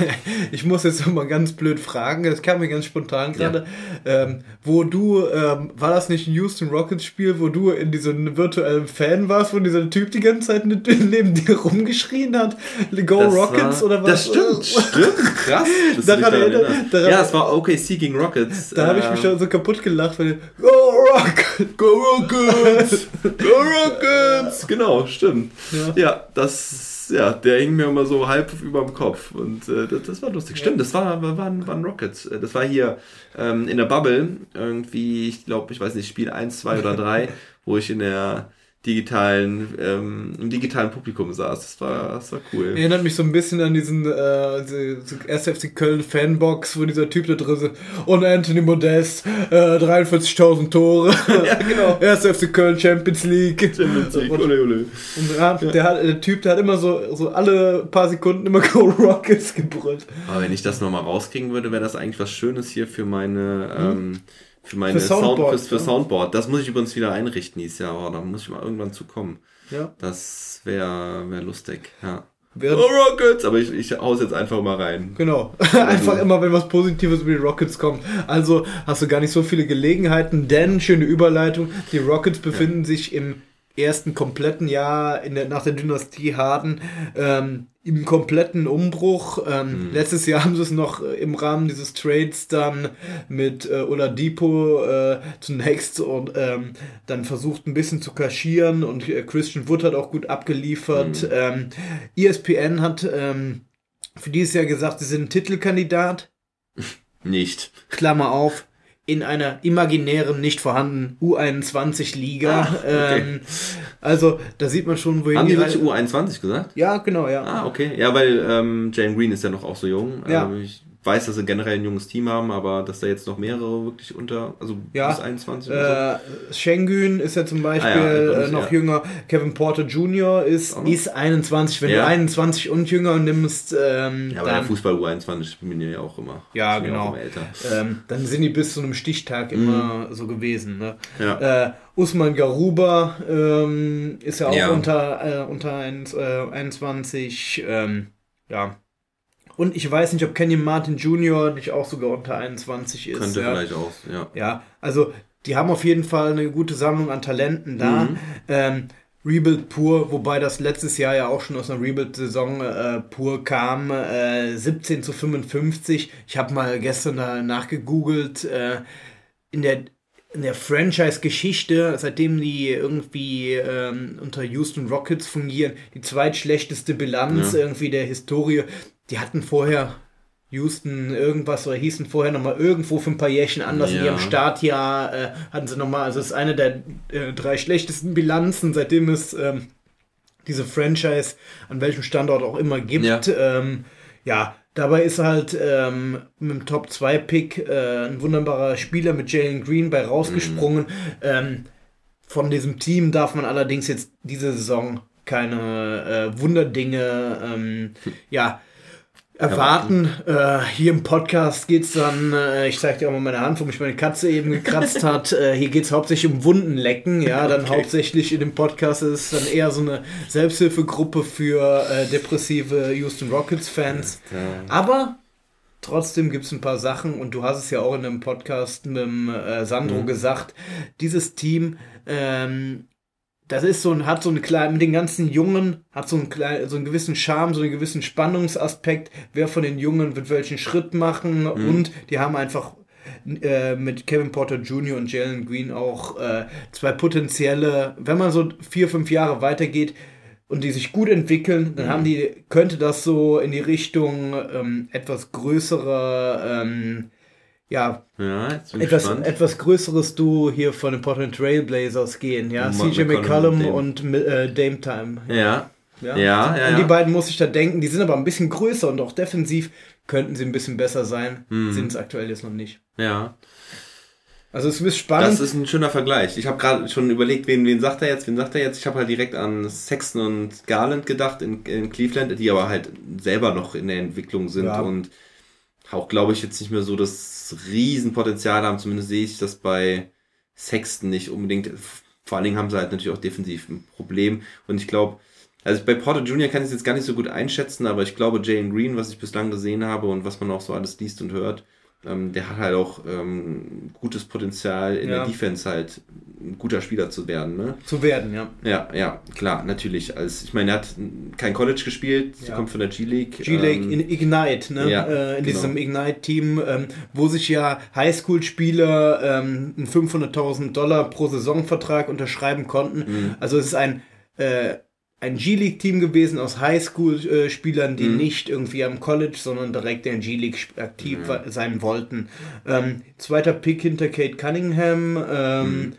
Ich muss jetzt mal ganz blöd fragen, das kam mir ganz spontan gerade. Ähm, wo du, ähm, war das nicht ein Houston Rockets Spiel, wo du in diesem virtuellen Fan warst, wo dieser Typ die ganze Zeit ne- neben dir rumgeschrien hat? Go Das Rockets war, oder was? Das stimmt, stimmt, krass. dass du Daran erinnert- daran- ja, es war OKC gegen Rockets. Da habe ich mich Ähm, schon so kaputt gelacht, weil Go Rockets! Go Rockets! Go Rockets! Genau, stimmt. Ja. Ja, das, ja, der hing mir immer so halb über dem Kopf und äh, das, das war lustig. Stimmt, das war, war, waren, waren Rockets. Äh, Das war hier ähm, in der Bubble, irgendwie, ich glaube, ich weiß nicht, Spiel 1, 2 oder 3, wo ich in der digitalen, ähm, im digitalen Publikum saß. Das war, das war cool. Erinnert mich so ein bisschen an diesen äh, diese- diese 1. FC Köln Fanbox, wo dieser Typ da drin ist. Und Anthony Modest, äh, 43.000 Tore. Ja, genau. 1. FC Köln Champions League. Champions League, Und, ole, ole. und ja, Der, hat, der Typ, der hat immer so, so alle paar Sekunden immer Go Rockets gebrüllt. Aber wenn ich das nochmal rauskriegen würde, wäre das eigentlich was Schönes hier für meine, ähm, für meine? Für Soundboard, Sound, fürs, für ja. Soundboard. Das muss ich übrigens wieder einrichten dieses Jahr, aber da muss ich mal irgendwann zu kommen. Ja. Das wäre wär lustig, ja. Während, Oh, Rockets! Aber ich, ich hau's jetzt einfach mal rein. Genau. Einfach immer, wenn was Positives über die Rockets kommt. Also hast du gar nicht so viele Gelegenheiten, denn, schöne Überleitung, die Rockets befinden sich im ersten kompletten Jahr in der, nach der Dynastie Harden ähm, im kompletten Umbruch. Ähm, Letztes Jahr haben sie es noch äh, im Rahmen dieses Trades dann mit äh, Oladipo äh, zunächst und ähm, dann versucht ein bisschen zu kaschieren und äh, Christian Wood hat auch gut abgeliefert. Ähm, ESPN hat ähm, für dieses Jahr gesagt, sie sind ein Titelkandidat. Nicht. Klammer auf, in einer imaginären, nicht vorhandenen U21-Liga. Ah, okay. ähm, also, da sieht man schon, wohin Haben die wirklich U21 gesagt? Ja, genau, ja. Ah, okay. Ja, weil ähm, Jane Green ist ja noch auch so jung. Ja. Ähm, ich weiß, dass sie generell ein junges Team haben, aber dass da jetzt noch mehrere wirklich unter, also Ja. bis 21 oder Äh, Schengen ist ja zum Beispiel Ah ja, äh, noch ja. jünger. Kevin Porter Jr. ist, noch? ist 21. Wenn du 21 und jünger nimmst, ähm, so. Ja, aber der dann, Fußball U21 bin ja auch immer. Ja, genau. Immer älter. ähm, dann sind die bis zu einem Stichtag immer so gewesen. Ne? Mhm. Ja. Äh, Usman Garuba ähm, ist ja auch unter, äh, unter 1, äh, 21. Ähm, ja. Und ich weiß nicht, ob Kenny Martin Jr. nicht auch sogar unter 21 ist. Könnte ja. vielleicht auch, ja. Ja, also die haben auf jeden Fall eine gute Sammlung an Talenten da. Mhm. Ähm, Rebuild pur, wobei das letztes Jahr ja auch schon aus einer Rebuild-Saison äh, pur kam. Äh, 17 zu 55. Ich habe mal gestern da nachgegoogelt. Äh, in der in der Franchise-Geschichte, seitdem die irgendwie ähm, unter Houston Rockets fungieren, die zweitschlechteste Bilanz Ja. irgendwie der Historie. Die hatten vorher Houston irgendwas oder hießen vorher nochmal irgendwo für ein paar Jährchen anders. In Ja. ihrem Startjahr äh, hatten sie nochmal, also es ist eine der äh, drei schlechtesten Bilanzen, seitdem es ähm, diese Franchise an welchem Standort auch immer gibt. Ja. Ähm, ja, dabei ist halt ähm, mit dem Top-2-Pick äh, ein wunderbarer Spieler mit Jalen Green bei rausgesprungen. Ähm, von diesem Team darf man allerdings jetzt diese Saison keine äh, Wunderdinge ähm, ja, erwarten. Äh, hier im Podcast geht es dann, äh, ich zeige dir auch mal meine Hand, wo mich meine Katze eben gekratzt hat. Äh, hier geht es hauptsächlich um Wundenlecken. Ja, dann Okay. hauptsächlich in dem Podcast ist es dann eher so eine Selbsthilfegruppe für äh, depressive Houston Rockets-Fans. Aber trotzdem gibt es ein paar Sachen und du hast es ja auch in einem Podcast mit dem, äh, Sandro gesagt. Dieses Team, ähm, das ist so ein, hat so einen kleinen, mit den ganzen Jungen, hat so einen kleinen, so einen gewissen Charme, so einen gewissen Spannungsaspekt, wer von den Jungen wird welchen Schritt machen? Und die haben einfach äh, mit Kevin Porter Jr. und Jalen Green auch äh, zwei potenzielle, wenn man so vier, fünf Jahre weitergeht, und die sich gut entwickeln, dann haben die, könnte das so in die Richtung ähm, etwas größere, ähm, ja, Ja, etwas, gespannt. etwas größeres Duo hier von den Portland Trailblazers gehen, ja. CJ McCollum McCollum und und äh, Dame Time. Ja. Ja, Ja, ja, An die beiden muss ich da denken. Die sind aber ein bisschen größer und auch defensiv könnten sie ein bisschen besser sein. Mhm. Sind es aktuell jetzt noch nicht. Ja. Also es ist spannend. Das ist ein schöner Vergleich. Ich habe gerade schon überlegt, wen, wen sagt er jetzt, wen sagt er jetzt. Ich habe halt direkt an Sexton und Garland gedacht in, in Cleveland, die aber halt selber noch in der Entwicklung sind Ja. und auch, glaube ich, jetzt nicht mehr so das Riesenpotenzial haben. Zumindest sehe ich das bei Sexton nicht unbedingt. Vor allen Dingen haben sie halt natürlich auch defensiv ein Problem. Und ich glaube, also bei Porter Jr. kann ich es jetzt gar nicht so gut einschätzen, aber ich glaube, Jalen Green, was ich bislang gesehen habe und was man auch so alles liest und hört, ähm, der hat halt auch ähm, gutes Potenzial in Ja. der Defense halt ein guter Spieler zu werden, ne? zu werden, ja. Ja, ja, klar, natürlich. Als, ich meine, er hat kein College gespielt, Ja. kommt von der G-League. G-League ähm, in Ignite, ne? ja, äh, in genau. diesem Ignite-Team, ähm, wo sich ja Highschool-Spieler ähm, einen 500.000 Dollar pro Saison Vertrag unterschreiben konnten. Mhm. Also es ist ein äh, ein G-League-Team gewesen aus Highschool-Spielern, die Mhm. nicht irgendwie am College, sondern direkt in G-League aktiv sein wollten. Ähm, zweiter Pick hinter Kate Cunningham. Ähm, Mhm.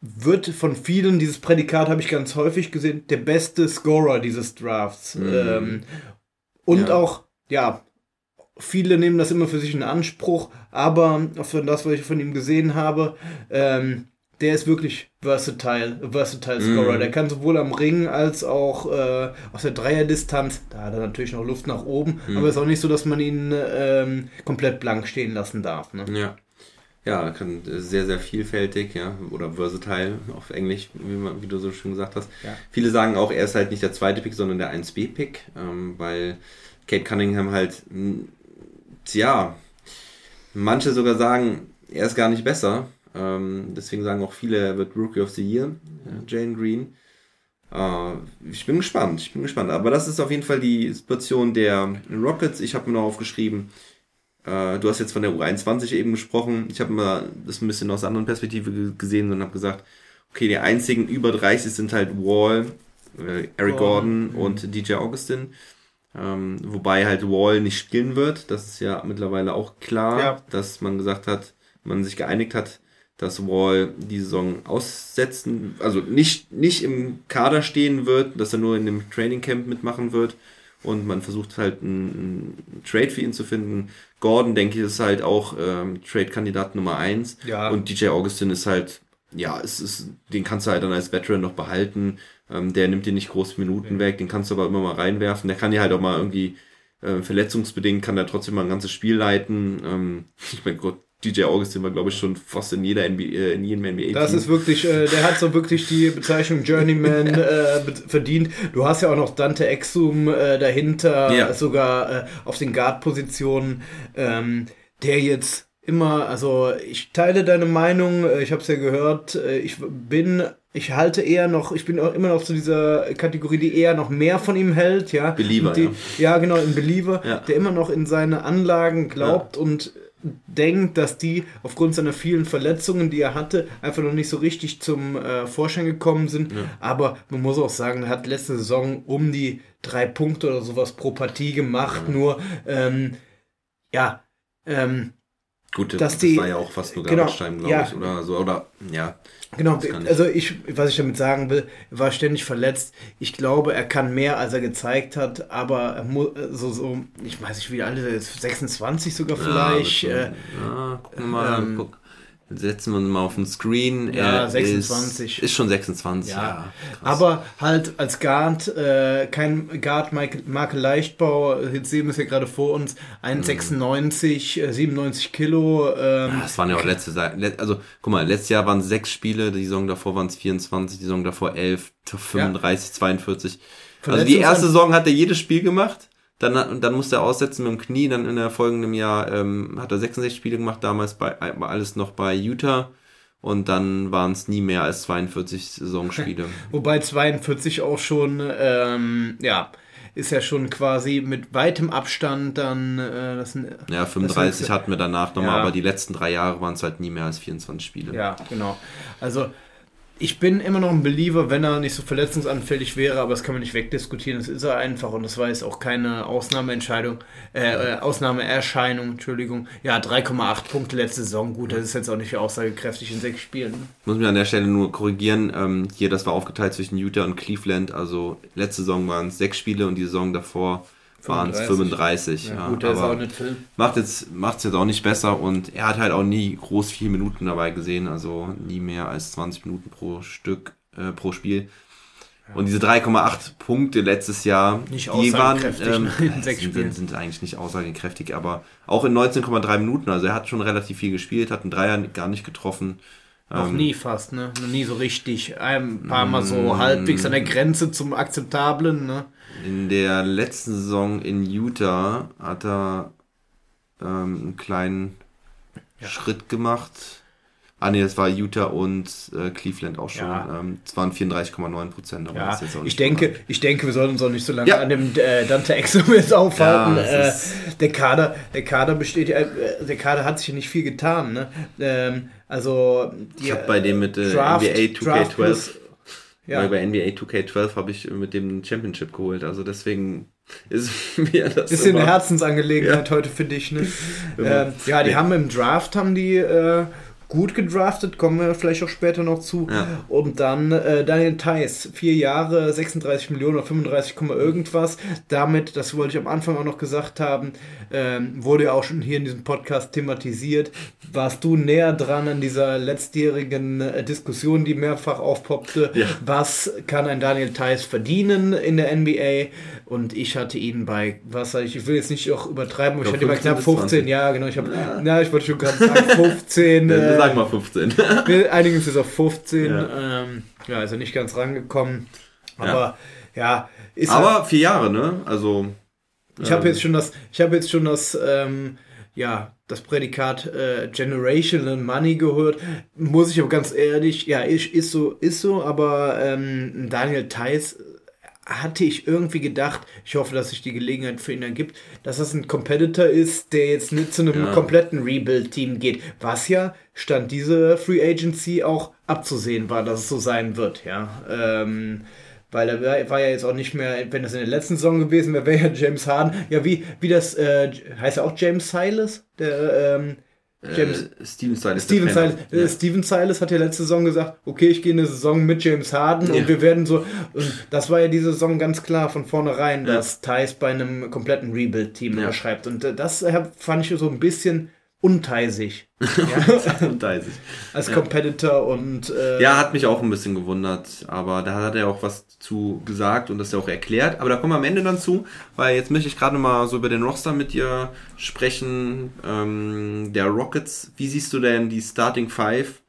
Wird von vielen, dieses Prädikat habe ich ganz häufig gesehen, der beste Scorer dieses Drafts. Ähm, und Mhm. Ja. auch, ja, viele nehmen das immer für sich in Anspruch, aber von das, was ich von ihm gesehen habe, ähm, der ist wirklich versatile, versatile Scorer. Mhm. Der kann sowohl am Ring als auch äh, aus der Dreierdistanz, da hat er natürlich noch Luft nach oben, Mhm. aber es ist auch nicht so, dass man ihn ähm, komplett blank stehen lassen darf. Ne? Ja. Ja, kann sehr, sehr vielfältig, ja, oder versatile auf Englisch, wie, man, wie du so schön gesagt hast. Ja. Viele sagen auch, er ist halt nicht der zweite Pick, sondern der 1B-Pick, ähm, weil Kate Cunningham halt, tja, manche sogar sagen, er ist gar nicht besser. Ähm, deswegen sagen auch viele, er wird Rookie of the Year, ja, Jane Green. Äh, ich bin gespannt, ich bin gespannt. Aber das ist auf jeden Fall die Situation der Rockets. Ich habe mir noch aufgeschrieben, äh, du hast jetzt von der U21 eben gesprochen. Ich habe mal das ein bisschen aus einer anderen Perspektive ge- gesehen und habe gesagt, okay, die einzigen über 30 sind halt Wall, äh, Eric Gordon Gordon, und DJ Augustin. Ähm, wobei halt Wall nicht spielen wird. Das ist ja mittlerweile auch klar, Ja. dass man gesagt hat, man sich geeinigt hat, dass Wall die Saison aussetzen, also nicht, nicht im Kader stehen wird, dass er nur in dem Training Camp mitmachen wird und man versucht halt einen, einen Trade für ihn zu finden. Gordon, denke ich, ist halt auch ähm, Trade-Kandidat Nummer eins Ja. und DJ Augustin ist halt, ja, es ist, den kannst du halt dann als Veteran noch behalten. Ähm, der nimmt dir nicht groß Minuten weg, den kannst du aber immer mal reinwerfen. Der kann dir halt auch mal irgendwie äh, verletzungsbedingt, kann der trotzdem mal ein ganzes Spiel leiten. Ähm, ich mein Gott, DJ Augustin war, glaube ich, schon fast in jeder NBA, äh, in jedem NBA-Team. Das ist wirklich, äh, der hat so wirklich die Bezeichnung Journeyman äh, verdient. Du hast ja auch noch Dante Exum äh, dahinter, Ja. sogar äh, auf den Guard-Positionen, ähm, der jetzt immer, also ich teile deine Meinung, äh, ich habe es ja gehört, äh, ich bin, ich halte eher noch, ich bin auch immer noch zu dieser Kategorie, die eher noch mehr von ihm hält, ja. Believer, die, ja. genau, ein Believer, Ja. der immer noch in seine Anlagen glaubt und denkt, dass die aufgrund seiner vielen Verletzungen, die er hatte, einfach noch nicht so richtig zum äh, Vorschein gekommen sind. Aber man muss auch sagen, er hat letzte Saison um die drei Punkte oder sowas pro Partie gemacht. Nur, ähm, ja, ähm, Gut, dass das die- war ja auch fast nur genau, Time, glaube ja. ich, oder so, oder, ja. Genau, also ich, was ich damit sagen will, war ständig verletzt. Ich glaube, er kann mehr, als er gezeigt hat, aber er muss, so, so, ich weiß nicht, wie alt ist er jetzt, 26 sogar vielleicht. Ja, äh, ja, gucken wir mal, ähm, guck. Setzen wir uns mal auf den Screen. Ja, Er 26. Ist, ist schon 26, ja. Ja, aber halt als Guard, äh, kein Guard Marke, Marke Leichtbau, jetzt sehen wir es ja gerade vor uns, 1,96, äh, 97 Kilo. Ähm, Das waren ja auch letzte Also, guck mal, letztes Jahr waren es sechs Spiele, die Saison davor waren es 24, die Saison davor 11, 35, 42. Also die erste Saison hat er jedes Spiel gemacht, dann, und dann musste er aussetzen mit dem Knie, dann in der folgenden Jahr ähm, hat er 66 Spiele gemacht, damals bei war alles noch bei Utah und dann waren es nie mehr als 42 Saisonspiele. Wobei 42 auch schon, ähm, ja, ist ja schon quasi mit weitem Abstand dann, äh, das sind, Ja, 35 Das heißt, hatten wir danach nochmal, ja. aber die letzten drei Jahre waren es halt nie mehr als 24 Spiele. ja, genau. Also ich bin immer noch ein Believer, wenn er nicht so verletzungsanfällig wäre, aber das kann man nicht wegdiskutieren. Das ist er einfach und das war jetzt auch keine Ausnahmeentscheidung, äh, äh Ausnahmeerscheinung, Entschuldigung. Ja, 3,8 Punkte letzte Saison, gut, das ist jetzt auch nicht aussagekräftig in sechs Spielen. Ich muss mich an der Stelle nur korrigieren. Ähm, hier, das war aufgeteilt zwischen Utah und Cleveland. Also letzte Saison waren es sechs Spiele und die Saison davor waren es 35. Ja, gut, nicht Film. Macht es macht jetzt auch nicht besser und er hat halt auch nie groß vier Minuten dabei gesehen, also nie mehr als 20 Minuten pro Stück, äh, pro Spiel. Und diese 3,8 Punkte letztes Jahr, nicht die waren ähm, in sechs sind, sind, sind eigentlich nicht aussagekräftig, aber auch in 19,3 Minuten, also er hat schon relativ viel gespielt, hat einen Dreier gar nicht getroffen. Noch ähm, nie fast, ne? Noch nie so richtig. Ein paar Mal so mm. halbwegs an der Grenze zum Akzeptablen, ne? In der letzten Saison in Utah hat er ähm, einen kleinen ja. Schritt gemacht. Ah ne, das war Utah und äh, Cleveland auch schon. Ja. Ähm, es waren 34,9 Prozent. Ja. ich denke, ich denke, wir sollten uns auch nicht so lange ja. an dem äh, Dante Exum jetzt aufhalten. Ja, äh, der Kader, der Kader besteht, äh, der Kader hat sich nicht viel getan. Ne? Ähm, also die, ich habe bei dem mit äh, Draft, NBA 2K12 ja. Weil bei NBA 2K12 habe ich mit dem Championship geholt. Also deswegen ist mir das. Ist immer, eine Herzensangelegenheit ja. heute für dich, ne? ähm, ja, die ja. haben im Draft haben die äh, gut gedraftet, kommen wir vielleicht auch später noch zu. Ja. Und dann äh, Daniel Theiss, vier Jahre, 36 Millionen oder 35, irgendwas. Damit, das wollte ich am Anfang auch noch gesagt haben, ähm, wurde ja auch schon hier in diesem Podcast thematisiert. Warst du näher dran an dieser letztjährigen äh, Diskussion, die mehrfach aufpoppte? Ja. Was kann ein Daniel Theiss verdienen in der NBA? Und ich hatte ihn bei, was ich, ich will jetzt nicht auch übertreiben, aber ich, ich hatte ihn bei knapp 15, ja, genau. Ich habe, ja. ja. ich wollte schon gerade sagen, 15. äh, sag mal 15. wir einigen uns jetzt auf 15. Ja, ähm, ja also nicht ganz rangekommen. Aber ja, ist Aber halt, vier Jahre, ne? Also. Ich habe ähm, jetzt schon das, ich habe jetzt schon das, ähm, ja, das Prädikat äh, Generational Money gehört. Muss ich aber ganz ehrlich, ja, ist, ist so, ist so, aber ähm, Daniel Theiss hatte ich irgendwie gedacht, ich hoffe, dass sich die Gelegenheit für ihn dann gibt, dass das ein Competitor ist, der jetzt nicht zu einem ja. kompletten Rebuild-Team geht. Was ja stand diese Free Agency auch abzusehen war, dass es so sein wird, ja. Ähm, weil er war ja jetzt auch nicht mehr, wenn das in der letzten Saison gewesen wäre, wäre ja James Harden, ja wie, wie das, äh, heißt er auch James Silas, der, ähm, James, äh, Steven Silas. Steven Silas, äh, ja. Steven Silas hat ja letzte Saison gesagt, okay, ich gehe eine Saison mit James Harden ja. und wir werden so. Und das war ja diese Saison ganz klar von vornherein, ja. dass Thais bei einem kompletten Rebuild-Team ja. schreibt. Und äh, das fand ich so ein bisschen unteisig. Ja? unteisig. Als ja. Competitor und. Äh, ja, hat mich auch ein bisschen gewundert, aber da hat er auch was zu gesagt und das ja auch erklärt. Aber da kommen wir am Ende dann zu, weil jetzt möchte ich gerade mal so über den Roster mit dir sprechen. Ähm, der Rockets, wie siehst du denn die Starting Five?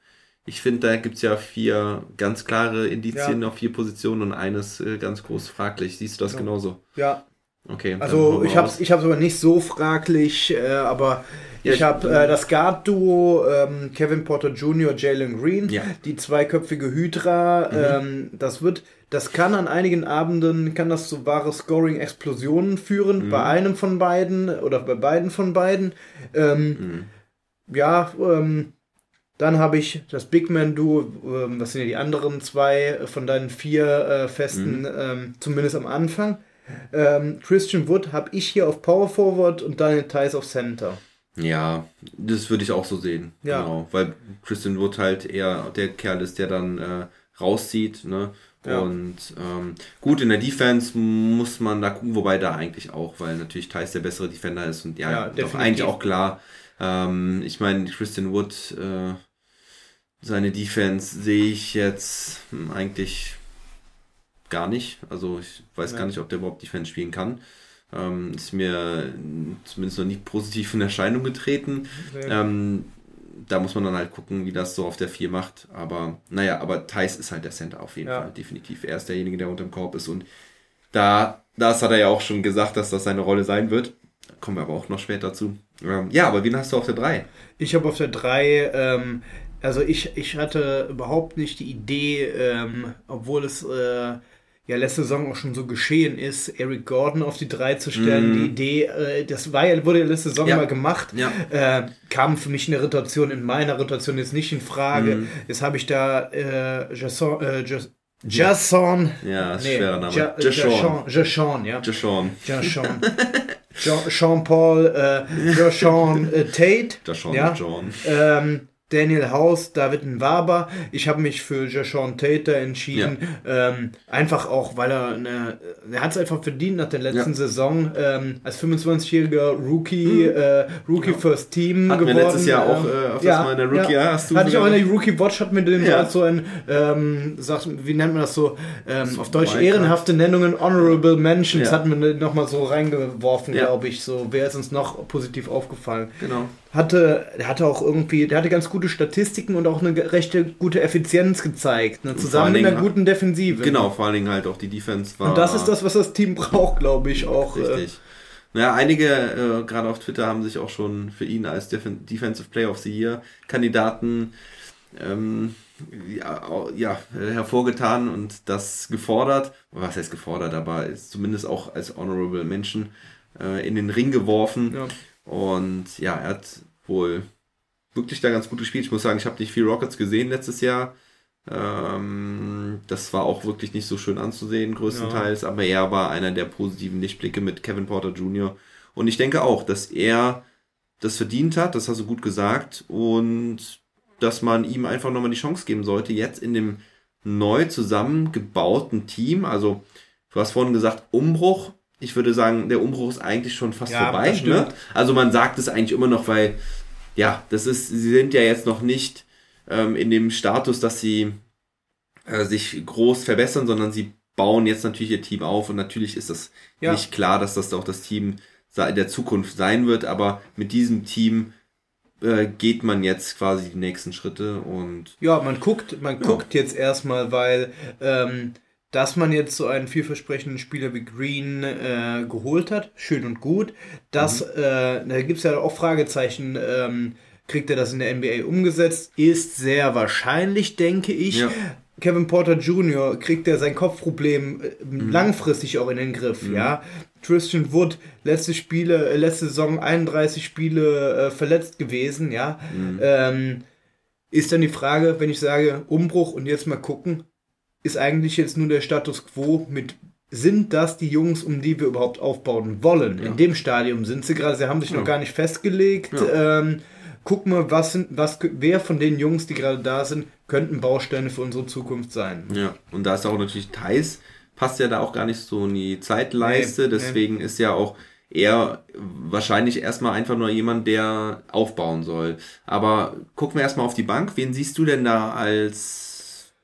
Ich finde, da gibt es ja vier ganz klare Indizien ja. auf vier Positionen und eines äh, ganz groß fraglich. Siehst du das genauso? Ja. Okay. Also ich habe es ich aber nicht so fraglich, äh, aber ja, ich habe äh, das Guard-Duo ähm, Kevin Porter Jr., Jalen Green, ja. die zweiköpfige Hydra. Mhm. Ähm, das wird, das kann an einigen Abenden, kann das zu wahre Scoring-Explosionen führen, mhm. bei einem von beiden oder bei beiden von beiden. Ähm, mhm. Ja, ähm, dann habe ich das Big Man Duo, ähm, das sind ja die anderen zwei von deinen vier äh, festen, mhm. ähm, zumindest am Anfang. Christian Wood habe ich hier auf Power Forward und Daniel Tice auf Center. Ja, das würde ich auch so sehen. Ja. Genau. Weil Christian Wood halt eher der Kerl ist, der dann äh, rauszieht. Ne? Ja. Und ähm, gut, in der Defense muss man da gucken, wobei da eigentlich auch, weil natürlich Thais der bessere Defender ist und ja, ja doch eigentlich auch klar. Ähm, ich meine, Christian Wood, äh, seine Defense sehe ich jetzt hm, eigentlich gar nicht. Also ich weiß ja. gar nicht, ob der überhaupt Defense spielen kann. Ähm, ist mir zumindest noch nicht positiv in Erscheinung getreten. Ähm, da muss man dann halt gucken, wie das so auf der 4 macht. Aber naja, aber Thais ist halt der Center auf jeden ja. Fall, definitiv. Er ist derjenige, der unter dem Korb ist. Und da, das hat er ja auch schon gesagt, dass das seine Rolle sein wird. Kommen wir aber auch noch später zu. Ähm, ja, aber wen hast du auf der 3? Ich habe auf der 3, ähm, also ich, ich hatte überhaupt nicht die Idee, ähm, obwohl es äh, ja letzte Saison auch schon so geschehen ist, Eric Gordon auf die drei zu stellen. Die Idee, äh, das war ja, wurde ja letzte Saison Ja. mal gemacht, Ja. äh, kam für mich eine Rotation in meiner Rotation jetzt nicht in Frage. Jetzt habe ich da äh, Jason, äh, Jas- Jason, Ja, ist nee, schwerer Name. Ja, Jashawn. Jashawn, Jashawn, ja. Jashawn. Jean- Jean-Paul, äh, Jashawn äh, Tate. Jashawn ja. John. Ähm, Daniel House, David Nwaber. Ich habe mich für Jashawn Tate da entschieden. Ähm, einfach auch, weil er eine, er hat es einfach verdient nach der letzten Ja. Mhm. Saison ähm, als 25-jähriger Rookie, äh, Rookie First Team Hatten wir geworden. letztes Jahr auch, Ähm, äh, öfters mal in der Rookie- ja, hast du hatte ich auch in der Rookie Watch, hat mir den so Ja. so ein, ähm, sagt, wie nennt man das so, ähm, auf Deutsch ehrenhafte Nennungen, Honorable Mentions, Ja. hatten wir nochmal so reingeworfen, Ja. glaube ich. So, wer ist uns noch positiv aufgefallen? Genau. Hatte, der hatte auch irgendwie, der hatte ganz gute Statistiken und auch eine rechte gute Effizienz gezeigt. Ne? Zusammen mit einer guten Defensive. Genau, vor allen Dingen halt auch die Defense war. Und das ist das, was das Team braucht, glaube ich, auch. äh, Richtig. Naja, einige, äh, gerade auf Twitter, haben sich auch schon für ihn als Defen Defensive Player of the Year Kandidaten ähm, ja, ja, hervorgetan und das gefordert. Was heißt gefordert, aber ist zumindest auch als Honorable Menschen äh, in den Ring geworfen. Ja. Und ja, er hat wohl wirklich da ganz gut gespielt. Ich muss sagen, ich habe nicht viel Rockets gesehen letztes Jahr. Ähm, das war auch wirklich nicht so schön anzusehen, größtenteils, aber er war einer der positiven Lichtblicke mit Kevin Porter Jr. Und ich denke auch, dass er das verdient hat, das hast du gut gesagt, und dass man ihm einfach nochmal die Chance geben sollte, jetzt in dem neu zusammengebauten Team. Also, du hast vorhin gesagt, Umbruch. Ich würde sagen, der Umbruch ist eigentlich schon fast Ja, vorbei. Ne? Also man sagt es eigentlich immer noch, weil, ja, das ist, sie sind ja jetzt noch nicht ähm, in dem Status, dass sie äh, sich groß verbessern, sondern sie bauen jetzt natürlich ihr Team auf und natürlich ist das Ja. nicht klar, dass das auch das Team der Zukunft sein wird, aber mit diesem Team äh, geht man jetzt quasi die nächsten Schritte und Ja, man guckt, man guckt jetzt erstmal, weil ähm, dass man jetzt so einen vielversprechenden Spieler wie Green äh, geholt hat, schön und gut. Das, Mhm. äh, da gibt es ja auch Fragezeichen, ähm, kriegt er das in der NBA umgesetzt? Ist sehr wahrscheinlich, denke ich. Ja. Kevin Porter Jr. kriegt er sein Kopfproblem äh, Mhm. langfristig auch in den Griff, ja. Tristan Wood, letzte Spiele, äh, letzte Saison 31 Spiele äh, verletzt gewesen, ja. Mhm. Ähm, ist dann die Frage, wenn ich sage Umbruch und jetzt mal gucken, ist eigentlich jetzt nur der Status quo mit sind das die Jungs, um die wir überhaupt aufbauen wollen? In dem Stadium sind sie gerade, sie haben sich noch gar nicht festgelegt. Ähm, guck mal, was sind, was, wer von den Jungs, die gerade da sind, könnten Bausteine für unsere Zukunft sein. Ja, und da ist auch natürlich Thais, passt ja da auch gar nicht so in die Zeitleiste, Nee, nee. deswegen ist ja auch er wahrscheinlich erstmal einfach nur jemand, der aufbauen soll. Aber gucken wir erstmal auf die Bank. Wen siehst du denn da als,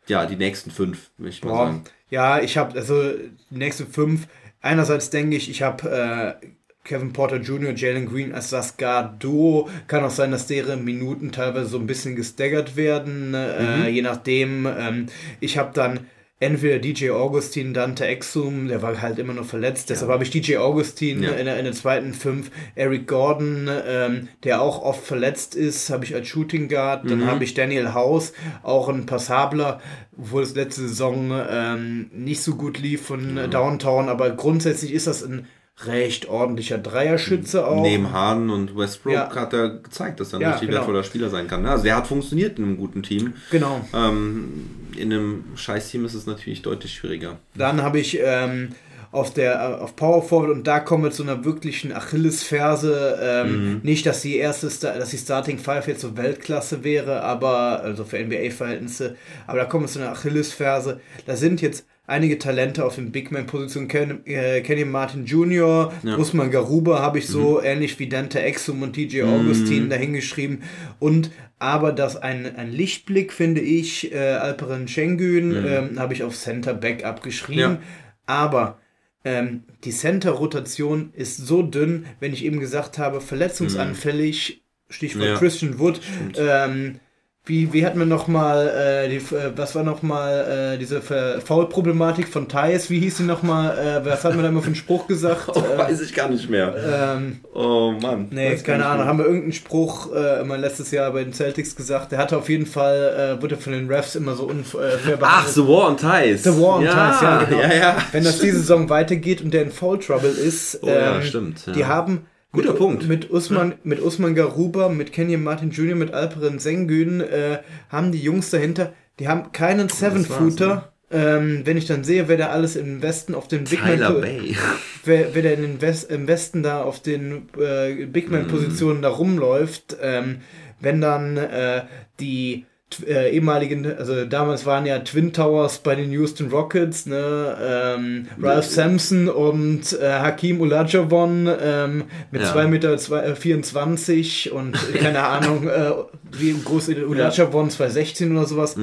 ja, die nächsten fünf, würde ich mal Boah. sagen? Ja, ich habe also die nächsten fünf. Einerseits denke ich, ich habe äh, Kevin Porter Jr., Jalen Green als das Guard-Duo. Kann auch sein, dass deren Minuten teilweise so ein bisschen gestaggert werden, äh, je nachdem. Ähm, ich habe dann entweder DJ Augustin, Dante Exum, der war halt immer noch verletzt, deshalb habe ich DJ Augustin Ja. in, der, in der zweiten fünf, Eric Gordon, ähm, der auch oft verletzt ist, habe ich als Shooting Guard, dann habe ich Daniel House, auch ein passabler, obwohl es letzte Saison ähm, nicht so gut lief von äh, Downtown, aber grundsätzlich ist das ein recht ordentlicher Dreierschütze auch. Neben Harden und Westbrook Ja. hat er gezeigt, dass er ein Ja, richtig genau. wertvoller Spieler sein kann. ne? Also der hat funktioniert in einem guten Team. Genau. Ähm, in einem Scheiß-Team ist es natürlich deutlich schwieriger. Dann habe ich ähm, auf der äh, auf Power Forward und da kommen wir zu einer wirklichen Achillesferse. Ähm, Nicht, dass die erste, dass die Starting Five jetzt so Weltklasse wäre, aber also für NBA-Verhältnisse. Aber da kommen wir zu einer Achillesferse. Da sind jetzt einige Talente auf den Big Man Positionen. Ken, äh, Kenny Martin Jr., Ja. Usman Garuba habe ich so ähnlich wie Dante Exum und DJ Augustin dahingeschrieben. Und aber das ein, ein Lichtblick, finde ich, äh, Alperen Schengen ähm, habe ich auf Center Back abgeschrieben. Ja. Aber ähm, die Center-Rotation ist so dünn, wenn ich eben gesagt habe, verletzungsanfällig, Stichwort Ja. Christian Wood, ähm, wie, wie hatten wir nochmal, äh, die, äh, was war nochmal äh, diese Foul-Problematik von Thais? Wie hieß die nochmal? Äh, was hat man da immer für einen Spruch gesagt? Oh, äh, weiß ich gar nicht mehr. ähm, Oh Mann. nee, keine Ahnung. mehr. Haben wir irgendeinen Spruch äh, immer letztes Jahr bei den Celtics gesagt? Der hatte auf jeden Fall, äh, wurde von den Refs immer so unfair Ach, behandelt. The War on Ties. The War on ja, Ties, ja, genau. Ja, ja. Wenn das diese Saison weitergeht und der in Foul Trouble ist, Oh ja, ähm, stimmt, ja. die haben Guter mit, Punkt. mit Usman, mit Usman Garuba, mit Kenyon Martin Jr., mit Alperen Sengun, äh, haben die Jungs dahinter, die haben keinen Seven-Footer. Ähm, wenn ich dann sehe, wer da alles im Westen auf den Big Tyler Man Bay. wer, wer da in West, im Westen da auf den äh, Big Man Positionen da rumläuft, ähm, wenn dann äh, die äh, ehemaligen, also damals waren ja Twin Towers bei den Houston Rockets, ne, ähm, Ralph Sampson und äh, Hakim Olajuwon ähm, mit Ja. 2 Meter zwei- äh, 24 und keine Ahnung, äh, wie groß Olajuwon 216 oder sowas.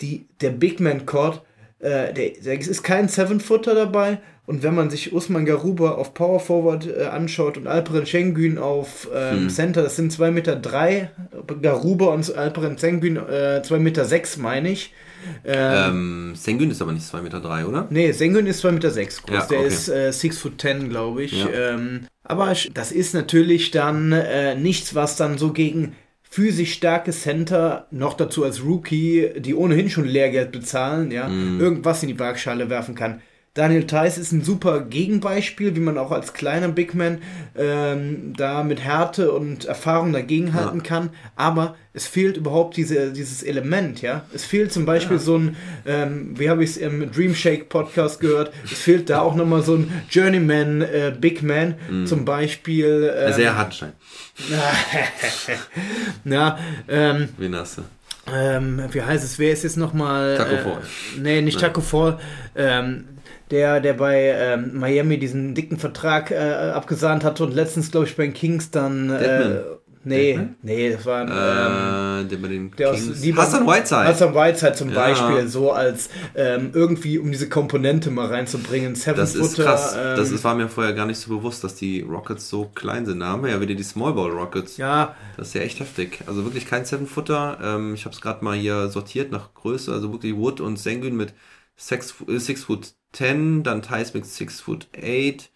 Die, der Big Man Court, äh, der, der ist kein Seven-Footer dabei. Und wenn man sich Usman Garuba auf Power Forward äh, anschaut und Alperen Şengün auf ähm, Center, das sind 2 Meter drei, Garuba und Alperen Şengün äh, 2 Meter sechs, meine ich. Ähm, ähm, Sengun ist aber nicht 2,3 Meter, drei, oder? Nee, Sengun ist 2,6 Meter sechs groß. Ja, der okay. ist äh, 6 foot 10, glaube ich. Ja. Ähm, aber das ist natürlich dann äh, nichts, was dann so gegen physisch starke Center, noch dazu als Rookie, die ohnehin schon Lehrgeld bezahlen, ja, Mhm. irgendwas in die Waagschale werfen kann. Daniel Theiss ist ein super Gegenbeispiel, wie man auch als kleiner Big Man ähm, da mit Härte und Erfahrung dagegenhalten kann. Aber es fehlt überhaupt diese, dieses Element, ja. Es fehlt zum Beispiel so ein, ähm, wie habe ich es im Dream Shake Podcast gehört, es fehlt da auch nochmal so ein Journeyman äh, Big Man, zum Beispiel. Ähm, Sehr Hartstein. ja, ähm, Wen hast du? ähm, wie heißt es? Wer ist jetzt nochmal? Taco äh, Fall. Nee, nicht Taco Fall. Ähm, der, der bei ähm, Miami diesen dicken Vertrag äh, abgesahnt hatte und letztens, glaube ich, bei den Kings dann. Äh, nee, Deadman? nee, das war ein. ähm, Äh, der bei den der aus Kings. Libanon- Hassan Whiteside. Hassan Whiteside zum Ja. Beispiel, so als ähm, irgendwie, um diese Komponente mal reinzubringen. Seven Das ist Footer, krass. Ähm, das ist, war mir vorher gar nicht so bewusst, dass die Rockets so klein sind. Da haben wir ja wieder die Small Ball Rockets. ja, Das ist ja echt heftig. Also wirklich kein Seven-Footer. Ähm, ich habe es gerade mal hier sortiert nach Größe. Also wirklich Wood und Sengun mit 6 äh, six Foot 10, dann Thais mit 6 Foot 8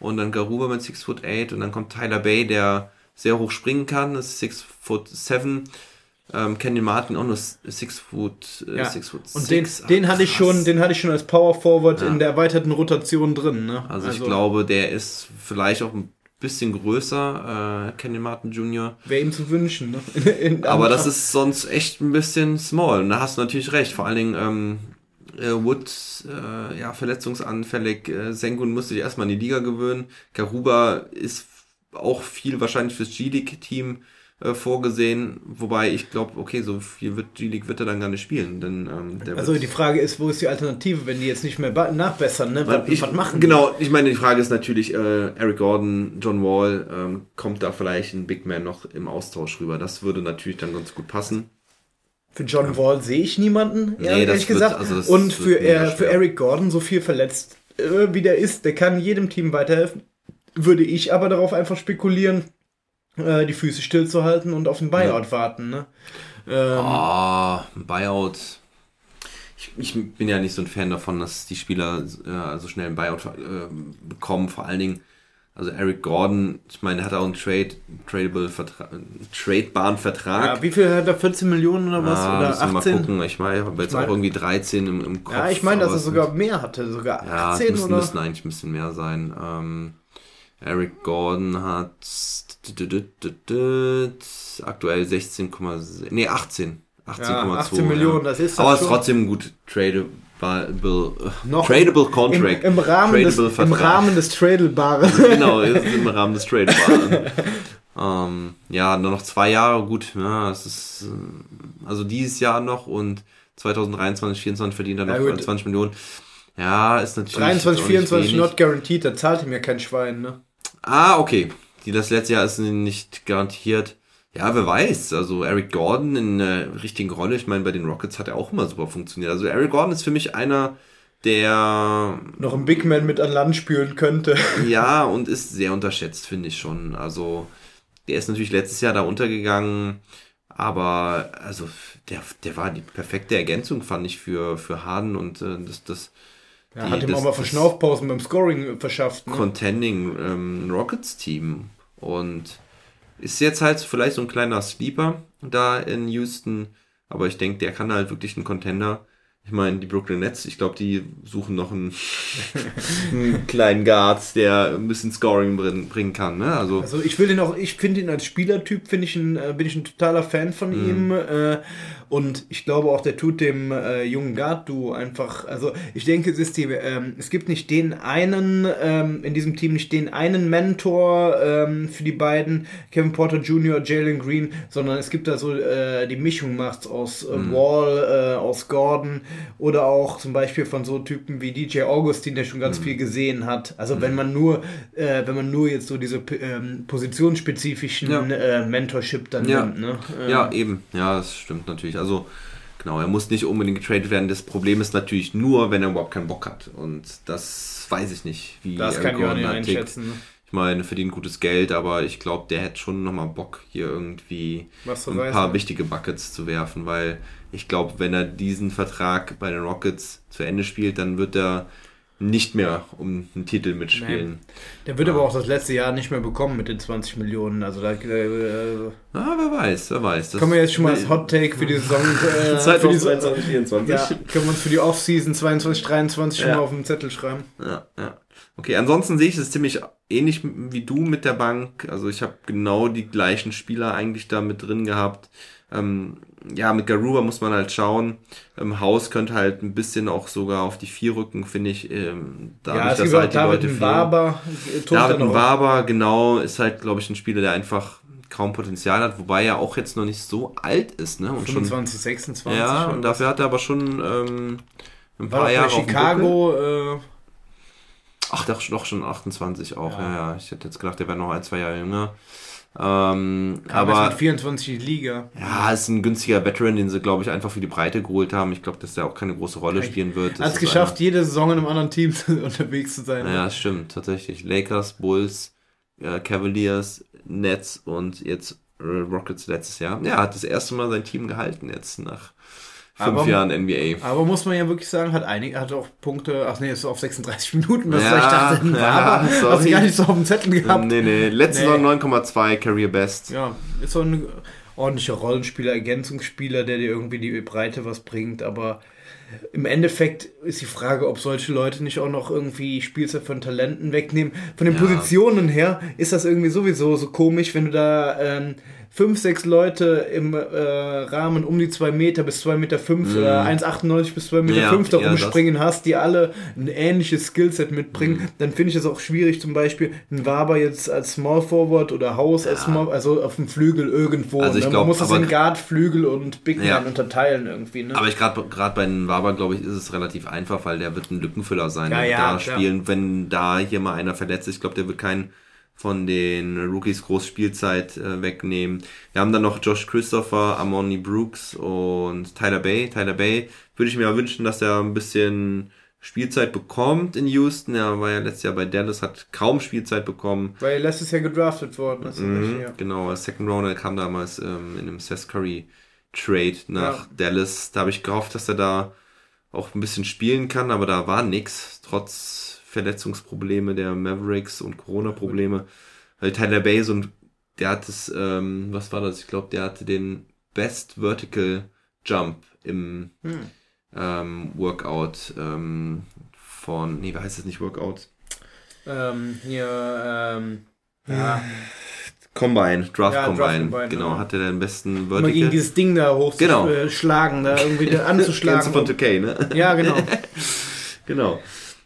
und dann Garuba mit 6 Foot 8 und dann kommt Tyler Bay, der sehr hoch springen kann, das ist 6 Foot 7. Ähm, Kenyon Martin auch nur 6 Foot, äh, ja. 6 Foot Und den, six. den Ach, hatte ich schon, den hatte ich schon als Power Forward Ja. in der erweiterten Rotation drin. Ne? Also, ich glaube, der ist vielleicht auch ein bisschen größer, äh, Kenyon Martin Jr. Wäre ihm zu wünschen. Ne? In- in Aber das ist sonst echt ein bisschen small. Und da hast du natürlich recht. Vor allen Dingen ähm, äh, Wood, äh, ja, verletzungsanfällig. Äh, Sengun musste sich erstmal an die Liga gewöhnen. Garuba ist auch viel wahrscheinlich fürs G-League-Team äh, vorgesehen. Wobei ich glaube, okay, so viel wird G-League wird er dann gar nicht spielen. Denn, ähm, der Also die Frage ist, wo ist die Alternative, wenn die jetzt nicht mehr nachbessern, ne? Was, ich, was machen die? Genau, ich meine, die Frage ist natürlich, äh, Eric Gordon, John Wall, ähm, kommt da vielleicht ein Big Man noch im Austausch rüber? Das würde natürlich dann ganz gut passen. Für John Wall sehe ich niemanden, Nee, ehrlich wird- gesagt. also Und für, äh, für. Eric Gordon, so viel verletzt äh, wie der ist, der kann jedem Team weiterhelfen. Würde ich aber darauf einfach spekulieren, äh, die Füße stillzuhalten und auf den Buyout warten. Ne? Ähm, Ah, ein Buyout. Ich, ich bin ja nicht so ein Fan davon, dass die Spieler äh, so schnell einen Buyout äh, bekommen. Vor allen Dingen, also Eric Gordon, ich meine, hat auch einen Trade, tradable Vertrag, tradebaren Vertrag. ja, wie viel hat er? 14 Millionen oder was? Ah, oder müssen wir mal 18? gucken. Ich meine, ich habe jetzt Ich mein- auch irgendwie 13 im, im Kopf. Ja, ich meine, dass aber er sogar mehr hatte, sogar Ja, es 18 müssen, oder? müssen eigentlich ein bisschen mehr sein. Ähm, Eric Gordon hat aktuell 16,6, nee 18. 18,2. Ja, 18 Millionen, das ist Aber das es ist trotzdem gut tradable, Noch tradable Im, Contract. im, Rahmen des, Tradable Im. Rahmen des Tradelbaren. genau, im Rahmen des Tradebaren. ähm, ja, nur noch zwei Jahre, gut, ja, es ist, äh, also dieses Jahr noch und 2023, 2024 verdient er noch Ja, gut. äh, 20 Millionen. Ja, ist natürlich. 23, auch nicht 24 wenig. not guaranteed, da zahlt ihm ja kein Schwein, ne? Ah, okay. Die, das letzte Jahr ist nicht garantiert. Ja, wer weiß. Also Eric Gordon in einer richtigen Rolle. Ich meine, bei den Rockets hat er auch immer super funktioniert. Also Eric Gordon ist für mich einer, der Noch ein Big Man mit an Land spülen könnte. ja und ist sehr unterschätzt, finde ich schon. Also der ist natürlich letztes Jahr da untergegangen. Aber also der, der war die perfekte Ergänzung, fand ich, für, für Harden und äh, das, das Er hat ihm auch mal Verschnaufpausen beim Scoring verschafft. Ne? Contending ähm, Rockets Team und ist jetzt halt vielleicht so ein kleiner Sleeper da in Houston, aber ich denke, der kann halt wirklich ein Contender. Ich meine, die Brooklyn Nets, ich glaube, die suchen noch einen, einen kleinen Guard, der ein bisschen Scoring bringen, bringen kann. Ne? Also, Also ich will den auch, ich finde ihn als Spielertyp, finde ich ein, äh, bin ich ein totaler Fan von Mhm. ihm. Äh, und ich glaube auch, der tut dem äh, jungen Guard-Duo einfach, also ich denke, es ist die, ähm, es gibt nicht den einen, ähm, in diesem Team nicht den einen Mentor ähm, für die beiden, Kevin Porter Jr., Jalen Green, sondern es gibt da so äh, die Mischung macht's aus äh, Mhm. Wall, äh, aus Gordon oder auch zum Beispiel von so Typen wie DJ Augustin, der schon Mhm. ganz viel gesehen hat. Also wenn man nur, äh, wenn man nur jetzt so diese ähm, positionsspezifischen Ja. äh, Mentorship dann Ja. nimmt. Ne? Äh, Ja, eben. Ja, das stimmt natürlich. Also, genau, er muss nicht unbedingt getradet werden. Das Problem ist natürlich nur, wenn er überhaupt keinen Bock hat. Und das weiß ich nicht, wie das er kann ich auch nicht da tickt. Ne? Ich meine, verdient gutes Geld, aber ich glaube, der hätte schon nochmal Bock, hier irgendwie ein reißen. paar wichtige Buckets zu werfen, weil ich glaube, wenn er diesen Vertrag bei den Rockets zu Ende spielt, dann wird er nicht mehr um einen Titel mitspielen. Der wird aber auch das letzte Jahr nicht mehr bekommen mit den 20 Millionen. Also da äh, Ah, wer weiß, wer weiß. Das können wir jetzt schon mal als Hot Take für die Saison äh, für die, 24. ja, können wir uns für die Offseason 22, 23 schon Ja. mal auf den Zettel schreiben. Ja, ja. Okay, ansonsten sehe ich es ziemlich ähnlich wie du mit der Bank. Also ich habe genau die gleichen Spieler eigentlich da mit drin gehabt. Ähm, ja, mit Garuba muss man halt schauen. Ähm, Haus könnte halt ein bisschen auch sogar auf die vier rücken, finde ich. Ähm, dadurch, ja, es gibt auch David fehlen. Barber. David Waber, genau, ist halt, glaube ich, ein Spieler, der einfach kaum Potenzial hat, wobei er auch jetzt noch nicht so alt ist, ne? Und schon, 25, 26. ja, schon. und dafür hat er aber schon ähm, ein War paar Jahre bei auf dem Buckel. Chicago. Äh, Ach, doch, doch schon 28 auch. Ja. Ja. ja, Ich hätte jetzt gedacht, der wäre noch ein, zwei Jahre jünger. Ähm, aber mit 24 in die Liga. ja, ist ein günstiger Veteran, den sie, glaube ich, einfach für die Breite geholt haben. Ich glaube, dass der auch keine große Rolle spielen wird. Das Hat es geschafft, jede Saison in einem anderen Team unterwegs zu sein. Einer, ja, stimmt, tatsächlich. Lakers, Bulls, äh, Cavaliers, Nets und jetzt äh, Rockets letztes Jahr. Ja, hat das erste Mal sein Team gehalten jetzt nach fünf Aber- Jahren NBA. Aber muss man ja wirklich sagen, hat einige, hat auch Punkte, ach nee, ist auf 36 Minuten, das Ja, ich dachte, ja, aber sorry. hast du gar nicht so auf dem Zettel gehabt. Nee, nee, letzte Nee. Saison 9,2 Career Best. Ja, ist so ein ordentlicher Rollenspieler, Ergänzungsspieler, der dir irgendwie die Breite was bringt, aber im Endeffekt ist die Frage, ob solche Leute nicht auch noch irgendwie Spielzeit von Talenten wegnehmen. Von den Ja. Positionen her ist das irgendwie sowieso so komisch, wenn du da ähm, fünf, sechs Leute im äh, Rahmen um die zwei Meter bis zwei Meter fünf oder 1,98 bis zwei Meter. Ja, fünf da ja, das- rumspringen hast, die alle ein ähnliches Skillset mitbringen, Mhm. dann finde ich es auch schwierig, zum Beispiel einen Waber jetzt als Small Forward oder Haus als Small, also auf dem Flügel irgendwo. Also ich ne? glaub, Man muss das in Guard, Flügel und Big Man Ja. unterteilen irgendwie. Ne? Aber ich gerade gerade bei den Waber, glaube ich, ist es relativ einfach, weil der wird ein Lückenfüller sein. Ja, der ja, da spielen, wenn da hier mal einer verletzt ist. Ich glaube, der wird keinen von den Rookies groß Spielzeit äh, wegnehmen. Wir haben dann noch Josh Christopher, Amoni Brooks und Tyler Bay. Tyler Bay würde ich mir ja wünschen, dass er ein bisschen Spielzeit bekommt in Houston. Er war ja letztes Jahr bei Dallas, hat kaum Spielzeit bekommen. Weil letztes Jahr gedraftet worden ist. Mhm, ja. Genau, als Second Rounder kam damals ähm, in einem Seth Curry Trade nach Ja. Dallas. Da habe ich gehofft, dass er da auch ein bisschen spielen kann, aber da war nix, trotz Verletzungsprobleme der Mavericks und Corona-Probleme. Weil Tyler Bay so ein, der hat das, ähm, was war das? Ich glaube, der hatte den Best Vertical Jump im Hm. ähm, Workout ähm, von, nee, wie heißt das nicht Workout? Ähm, hier, ähm, ja, Combine, Draft Ja, Draft Combine, Combine, genau, ja. hatte den besten mal gegen Vertical. dieses Ding da Genau. hochzuschlagen, da irgendwie da Kennst du anzuschlagen. von 2K, ne? ja, genau. Genau.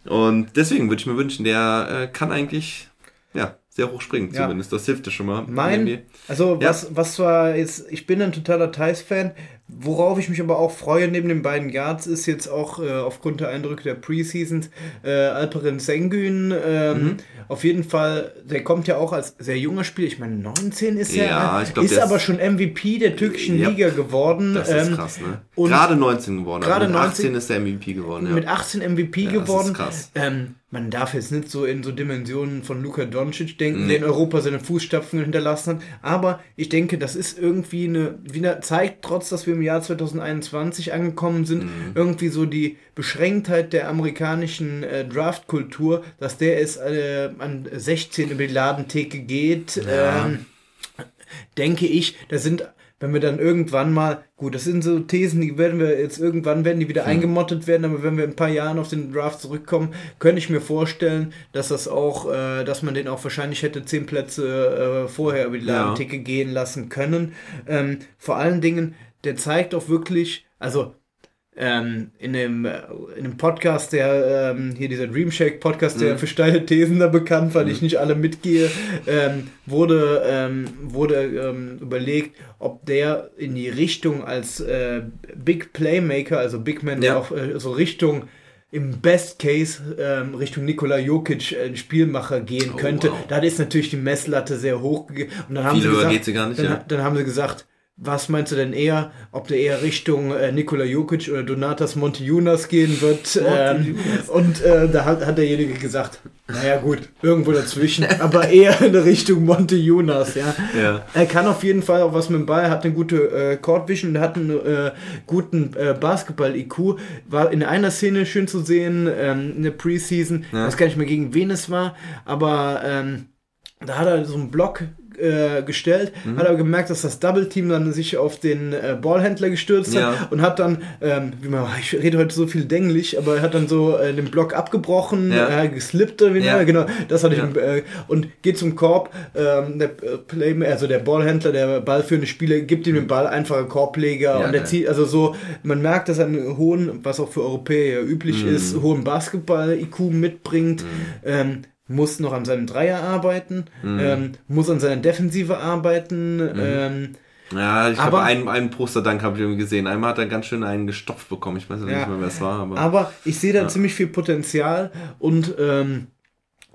Und deswegen würde ich mir wünschen, der äh, kann eigentlich, ja, sehr hoch springen Ja. zumindest. Das hilft ja schon mal. Mein, Irgendwie. also Ja. was, was zwar jetzt, ich bin ein totaler Thais-Fan, worauf ich mich aber auch freue neben den beiden Guards ist jetzt auch äh, aufgrund der Eindrücke der Preseasons äh, Alperen Sengun, ähm, Mhm. auf jeden Fall, der kommt ja auch als sehr junger Spieler, ich meine 19 ist er, Ja, ich glaub, ist aber ist- schon MVP der türkischen Ja. Liga geworden. Das ist ähm, krass, ne? Gerade 19 geworden. gerade also mit 19 18 ist der MVP geworden, ja. Mit 18 MVP Ja, das ist geworden. krass. Ähm, man darf jetzt nicht so in so Dimensionen von Luka Doncic denken, nee. der in Europa seine Fußstapfen hinterlassen hat. Aber ich denke, das ist irgendwie eine, wieder zeigt, trotz dass wir im Jahr 2021 angekommen sind, mhm. irgendwie so die Beschränktheit der amerikanischen äh, Draftkultur, dass der es äh, an 16 über die Ladentheke geht. Ja. Ähm, denke ich, da sind wenn wir dann irgendwann mal, gut, das sind so Thesen, die werden wir jetzt irgendwann werden die wieder hm. eingemottet werden, aber wenn wir in ein paar Jahren auf den Draft zurückkommen, könnte ich mir vorstellen, dass das auch, äh, dass man den auch wahrscheinlich hätte zehn Plätze äh, vorher über die Ladenticke ja. gehen lassen können. Ähm, vor allen Dingen, der zeigt auch wirklich, also ähm, in, dem, äh, in dem Podcast, der ähm, hier dieser Dreamshake Podcast, mhm. der für steile Thesen da bekannt, weil mhm. ich nicht alle mitgehe, ähm, wurde, ähm, wurde ähm, überlegt, ob der in die Richtung als äh, Big Playmaker, also Big Man, ja. auch äh, so Richtung im Best Case ähm, Richtung Nikola Jokic äh, Spielmacher gehen oh, könnte. Wow. Da ist natürlich die Messlatte sehr hoch. Und dann haben Viel sie gesagt, geht sie gar nicht, dann, ja. dann haben sie gesagt, was meinst du denn eher, ob der eher Richtung äh, Nikola Jokic oder Donatas Montijunas gehen wird? Ähm, und äh, da hat, hat derjenige gesagt, naja gut, irgendwo dazwischen, aber eher in Richtung Montijunas, ja. ja. Er kann auf jeden Fall auch was mit dem Ball, hat eine gute äh, Court Vision, hat einen äh, guten äh, Basketball-IQ. War in einer Szene schön zu sehen, ähm, in der Preseason, ja. ich weiß gar nicht mehr gegen wen es war, aber ähm, da hat er so einen Block äh, gestellt, mhm. hat aber gemerkt, dass das Double Team dann sich auf den äh, Ballhändler gestürzt ja. hat und hat dann, ähm, wie man, ich rede heute so viel Denglisch, aber er hat dann so äh, den Block abgebrochen, ja. äh, geslippt oder wie ja. genau, das hatte ich, äh, und geht zum Korb, ähm, der äh, Play, also der Ballhändler, der ballführende Spieler, gibt ihm den Ball, einfacher Korbleger und er zieht, also so, man merkt, dass er einen hohen, was auch für Europäer üblich mhm. ist, hohen Basketball-IQ mitbringt, mhm. ähm, muss noch an seinem Dreier arbeiten, mhm. ähm, muss an seiner Defensive arbeiten. Mhm. Ähm, ja, ich glaube, einen, einen Posterdank habe ich irgendwie gesehen. Einmal hat er ganz schön einen gestopft bekommen. Ich weiß ja, nicht mehr, wer es war. Aber, aber ich sehe da ja. ziemlich viel Potenzial und ähm,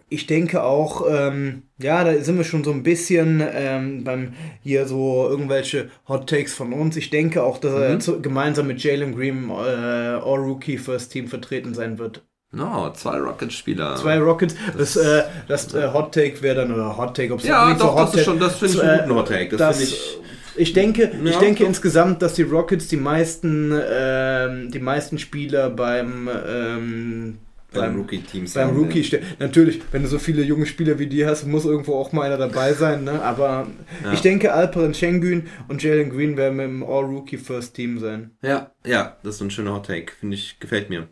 ich denke auch, ähm, ja, da sind wir schon so ein bisschen ähm, beim hier so irgendwelche Hot Takes von uns. Ich denke auch, dass mhm. er zu, gemeinsam mit Jalen Green äh, All-Rookie First Team vertreten sein wird. No, zwei Rockets-Spieler. Zwei Rockets. Das, das, äh, das äh, Hot Take wäre dann, oder Hot Take, ob es Ja, doch, das ist schon, das finde ich einen guten Hot Take. Das, finde ich. Ich denke, ja, ich denke insgesamt, dass die Rockets die meisten, ähm, die meisten Spieler beim, ähm, beim Rookie-Team Beim Rookie ja. Natürlich, wenn du so viele junge Spieler wie die hast, muss irgendwo auch mal einer dabei sein. Ne? Aber ja. ich denke, Alperen Schengen und Jalen Green werden im All-Rookie First Team sein. Ja, ja, das ist ein schöner Hot Take. Finde ich, gefällt mir.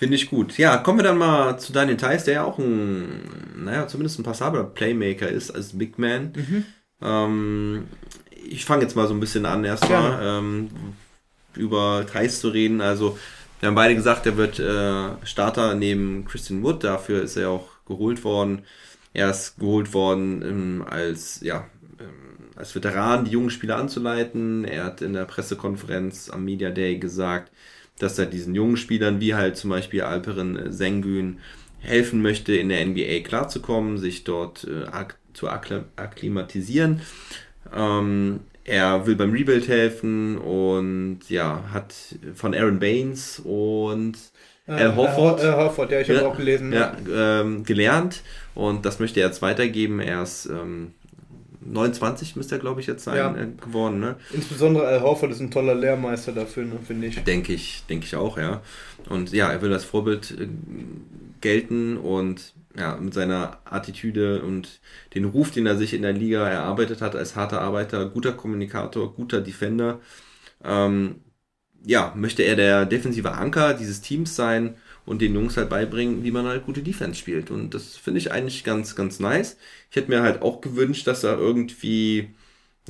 Finde ich gut. Ja, kommen wir dann mal zu Daniel Theiss, der ja auch ein, naja, zumindest ein passabler Playmaker ist als Big Man. Mhm. Ähm, ich fange jetzt mal so ein bisschen an, erstmal ähm, über Theiss zu reden. Also, wir haben beide gesagt, er wird äh, Starter neben Christian Wood. Dafür ist er auch geholt worden. Er ist geholt worden ähm, als, ja, ähm, als Veteran, die jungen Spieler anzuleiten. Er hat in der Pressekonferenz am Media Day gesagt, dass er diesen jungen Spielern wie halt zum Beispiel Alperin Sengun helfen möchte, in der NBA klarzukommen, sich dort äh, ak zu akklimatisieren. Ähm, er will beim Rebuild helfen und ja, hat von Aaron Baines und Al Horford, Al Horford, ja, ich habe auch gelesen. Ja, ähm, gelernt und das möchte er jetzt weitergeben. Er ist ähm, 29 müsste er, glaube ich, jetzt sein ja. Äh, geworden. Ne? Insbesondere Al Horford ist ein toller Lehrmeister dafür, ne, finde ich. Denke ich, denke ich auch, ja. Und ja, er will als Vorbild äh, gelten und ja, mit seiner Attitüde und den Ruf, den er sich in der Liga erarbeitet hat als harter Arbeiter, guter Kommunikator, guter Defender, ähm, ja, möchte er der defensive Anker dieses Teams sein und den Jungs halt beibringen, wie man halt gute Defense spielt. Und das finde ich eigentlich ganz, ganz nice. Ich hätte mir halt auch gewünscht, dass er irgendwie,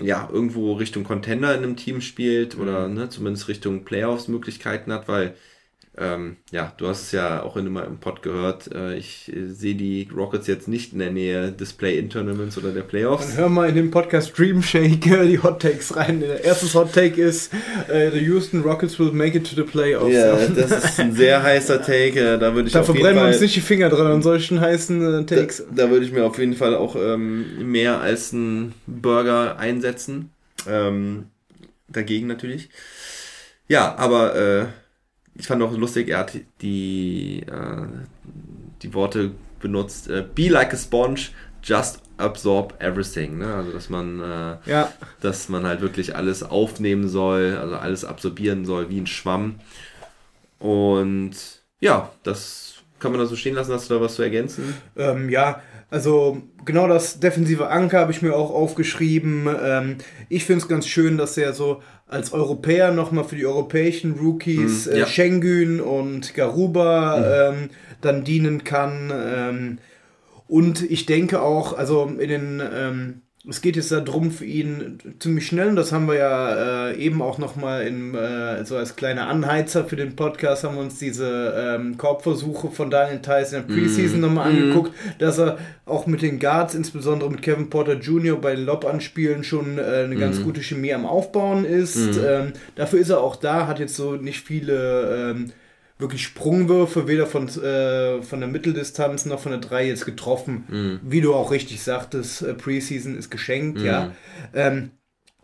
ja, irgendwo Richtung Contender in einem Team spielt oder mhm. ne, zumindest Richtung Playoffs-Möglichkeiten hat, weil ähm, ja, du hast es ja auch in einem Pod gehört. Äh, ich äh, sehe die Rockets jetzt nicht in der Nähe des Play-In-Tournaments oder der Playoffs. Dann hör mal in den Podcast Dream Shake äh, die Hot Takes rein. Der erste Hot Take ist: äh, The Houston Rockets will make it to the Playoffs. Ja, das ist ein sehr heißer Take. Äh, da würde ich da verbrennen wir uns nicht die Finger dran an solchen heißen Takes. Da, da würde ich mir auf jeden Fall auch ähm, mehr als einen Burger einsetzen. Ähm, dagegen natürlich. Ja, aber ich fand auch lustig, er hat die, äh, die Worte benutzt, äh, be like a sponge, just absorb everything. Ne? Also dass man, äh, Ja. dass man halt wirklich alles aufnehmen soll, also alles absorbieren soll wie ein Schwamm. Und ja, das kann man da so stehen lassen. Hast du da was zu ergänzen? Ähm, ja, also genau das defensive Anker habe ich mir auch aufgeschrieben. Ähm, ich finde es ganz schön, dass er so als Europäer nochmal für die europäischen Rookies Mhm, ja. äh, Schengen und Garuba ähm, dann dienen kann. Ähm, und ich denke auch, also in den, ähm, es geht jetzt darum für ihn ziemlich schnell, und das haben wir ja äh, eben auch nochmal äh, so als kleiner Anheizer für den Podcast, haben wir uns diese ähm, Korbversuche von Daniel Theiss in der Preseason nochmal angeguckt, dass er auch mit den Guards, insbesondere mit Kevin Porter Jr. bei den Lob-Anspielen schon äh, eine ganz gute Chemie am Aufbauen ist. Ähm, dafür ist er auch da, hat jetzt so nicht viele ähm, wirklich Sprungwürfe, weder von, äh, von der Mitteldistanz noch von der 3 jetzt getroffen. Wie du auch richtig sagtest, äh, Preseason ist geschenkt, ja. Ähm,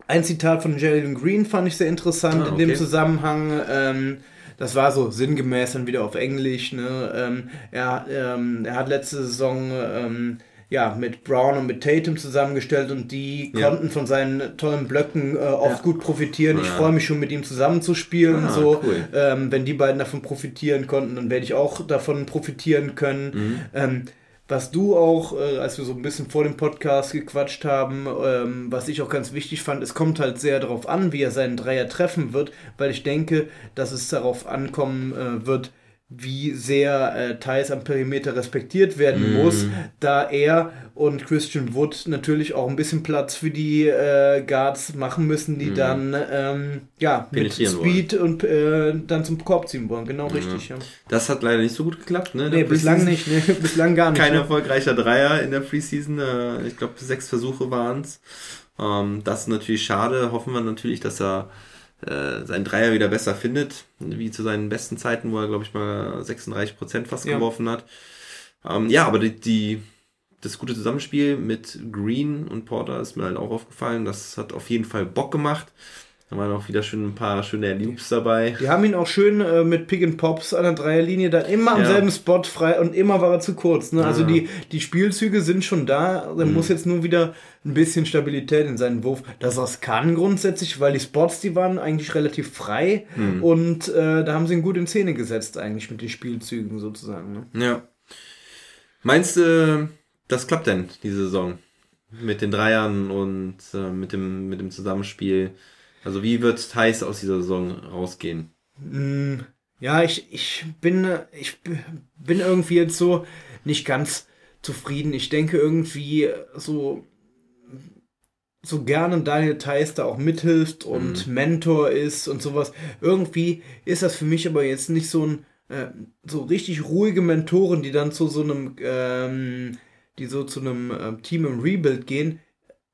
ein Zitat von Jalen Green fand ich sehr interessant Ah, in dem okay. Zusammenhang. Ähm, das war so sinngemäß dann wieder auf Englisch. Ne? Ähm, er, ähm, er hat letzte Saison ähm, ja, mit Brown und mit Tatum zusammengestellt und die Ja. konnten von seinen tollen Blöcken äh, oft Ja. gut profitieren. Ich freue mich schon mit ihm zusammenzuspielen. Ah, so, cool. ähm, wenn die beiden davon profitieren konnten, dann werde ich auch davon profitieren können. Mhm. Ähm, was du auch, äh, als wir so ein bisschen vor dem Podcast gequatscht haben, ähm, was ich auch ganz wichtig fand, es kommt halt sehr darauf an, wie er seinen Dreier treffen wird, weil ich denke, dass es darauf ankommen äh, wird, wie sehr äh, Thais am Perimeter respektiert werden Mhm. muss, da er und Christian Wood natürlich auch ein bisschen Platz für die äh, Guards machen müssen, die dann ähm, ja mit Speed und äh, dann zum Korb ziehen wollen. Genau richtig, ja. Das hat leider nicht so gut geklappt. Ne? Nee, bislang nicht, ne? bislang gar nicht. Kein ne? erfolgreicher Dreier in der Preseason. Äh, Ich glaube, sechs Versuche waren es. Ähm, das ist natürlich schade. Hoffen wir natürlich, dass er äh, seinen Dreier wieder besser findet, wie zu seinen besten Zeiten, wo er, glaube ich, mal 36 Prozent fast Ja. geworfen hat. Ähm, ja, aber die, die, das gute Zusammenspiel mit Green und Porter ist mir halt auch aufgefallen. Das hat auf jeden Fall Bock gemacht. Da waren auch wieder schön ein paar schöne Loops dabei. Die haben ihn auch schön äh, mit Pick and Pops an der Dreierlinie dann immer am Ja. selben Spot frei und immer war er zu kurz. Ne? Also Ja. die, die Spielzüge sind schon da. Er muss jetzt nur wieder ein bisschen Stabilität in seinen Wurf. Das was kann grundsätzlich, weil die Spots, die waren eigentlich relativ frei und äh, da haben sie ihn gut in Szene gesetzt eigentlich mit den Spielzügen sozusagen. Ne? Ja. Meinst du, das klappt denn diese Saison? Mit den Dreiern und äh, mit, dem, mit dem Zusammenspiel? Also wie wird Thais aus dieser Saison rausgehen? Mm, Ja, ich, ich bin, äh, ich bin irgendwie jetzt so nicht ganz zufrieden. Ich denke irgendwie so, so gerne Daniel Theiss da auch mithilft und Mentor ist und sowas. Irgendwie ist das für mich aber jetzt nicht so ein, äh, so richtig ruhige Mentoren, die dann zu so einem, ähm, die so zu einem ähm, Team im Rebuild gehen,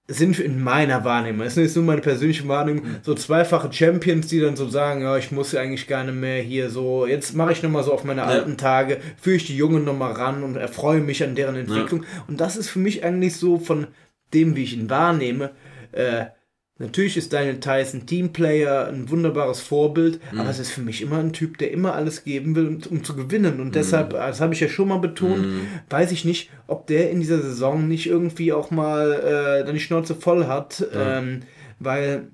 sind in meiner Wahrnehmung, das ist nur meine persönliche Wahrnehmung, so zweifache Champions, die dann so sagen, ja, ich muss ja eigentlich gar nicht mehr hier so, jetzt mache ich nochmal so auf meine alten Tage, führe ich die Jungen nochmal ran und erfreue mich an deren Entwicklung. Und das ist für mich eigentlich so von dem, wie ich ihn wahrnehme, äh, Natürlich ist Daniel ein Teamplayer, ein wunderbares Vorbild, aber es ist für mich immer ein Typ, der immer alles geben will, um, zu gewinnen. Und deshalb, das habe ich ja schon mal betont, weiß ich nicht, ob der in dieser Saison nicht irgendwie auch mal äh, dann die Schnauze voll hat, ähm, weil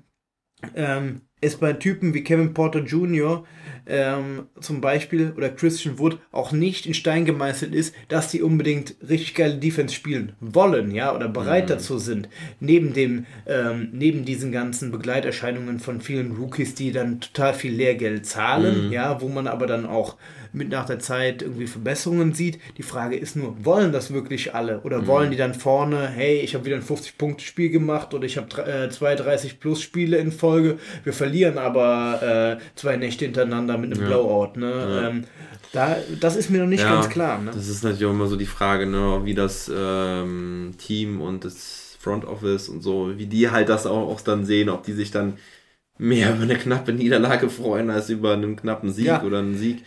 ähm, es bei Typen wie Kevin Porter Jr. Ähm, zum Beispiel oder Christian Wood auch nicht in Stein gemeißelt ist, dass die unbedingt richtig geile Defense spielen wollen, ja, oder bereit dazu sind. Neben dem, ähm, neben diesen ganzen Begleiterscheinungen von vielen Rookies, die dann total viel Lehrgeld zahlen, ja, wo man aber dann auch mit nach der Zeit irgendwie Verbesserungen sieht. Die Frage ist nur, wollen das wirklich alle? Oder wollen die dann vorne, hey, ich habe wieder ein 50-Punkte-Spiel gemacht oder ich habe äh, 32 plus Spiele in Folge, wir verlieren aber äh, zwei Nächte hintereinander mit einem Blowout. Ne? Ähm, da, das ist mir noch nicht ganz klar. Ne? Das ist natürlich auch immer so die Frage, ne, wie das ähm, Team und das Front Office und so, wie die halt das auch, auch dann sehen, ob die sich dann mehr über eine knappe Niederlage freuen als über einen knappen Sieg Ja. oder einen Sieg.